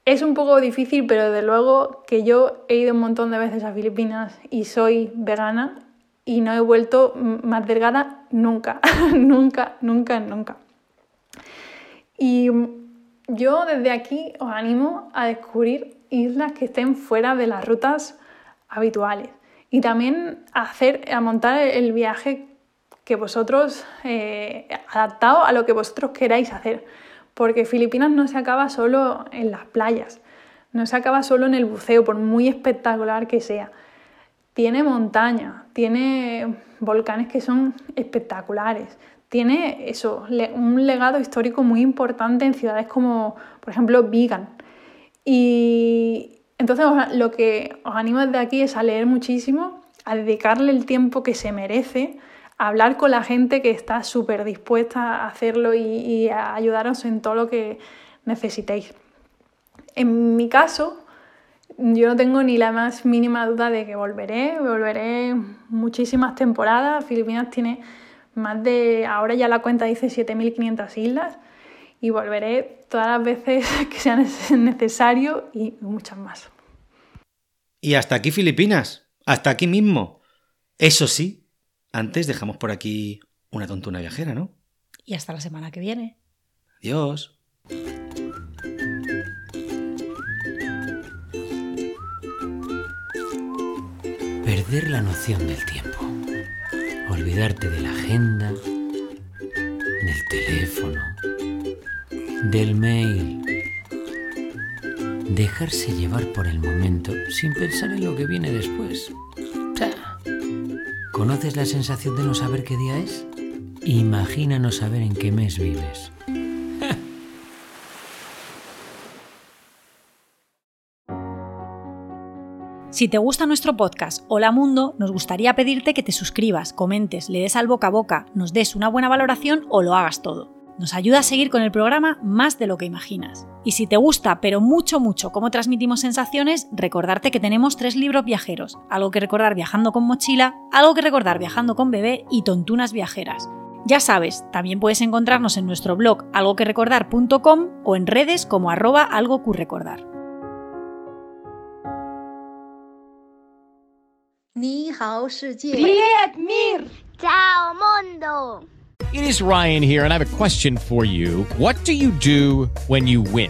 Es un poco difícil, pero desde luego que yo he ido un montón de veces a Filipinas y soy vegana y no he vuelto más delgada nunca, nunca, nunca, nunca. Y yo desde aquí os animo a descubrir islas que estén fuera de las rutas habituales y también a hacer, a montar el viaje que vosotros, eh, adaptado a lo que vosotros queráis hacer porque Filipinas no se acaba solo en las playas, no se acaba solo en el buceo, por muy espectacular que sea. Tiene montaña, tiene volcanes que son espectaculares, tiene eso, un legado histórico muy importante en ciudades como, por ejemplo, Vigan. Y entonces lo que os animo desde aquí es a leer muchísimo, a dedicarle el tiempo que se merece hablar con la gente que está súper dispuesta a hacerlo y, a ayudaros en todo lo que necesitéis. En mi caso, yo no tengo ni la más mínima duda de que volveré, volveré muchísimas temporadas. Filipinas tiene más de, ahora ya la cuenta dice 7.500 islas y volveré todas las veces que sea necesario y muchas más. Y hasta aquí Filipinas, hasta aquí mismo. Eso sí, antes dejamos por aquí una tontuna viajera, ¿no? Y hasta la semana que viene. Adiós. Perder la noción del tiempo. Olvidarte de la agenda, del teléfono, del mail, dejarse llevar por el momento sin pensar en lo que viene después. ¿Conoces la sensación de no saber qué día es? Imagina no saber en qué mes vives. Si te gusta nuestro podcast Hola Mundo, nos gustaría pedirte que te suscribas, comentes, le des al boca a boca, nos des una buena valoración o lo hagas todo. Nos ayuda a seguir con el programa más de lo que imaginas. Y si te gusta, pero mucho, mucho cómo transmitimos sensaciones, recordarte que tenemos tres libros viajeros. Algo que recordar viajando con mochila, algo que recordar viajando con bebé y tontunas viajeras. Ya sabes, también puedes encontrarnos en nuestro blog algoquerecordar.com o en redes como arroba algocurrecordar. Ni hao 世界. Ciao, mondo. It is Ryan here, and I have a question for you. What do you do when you win?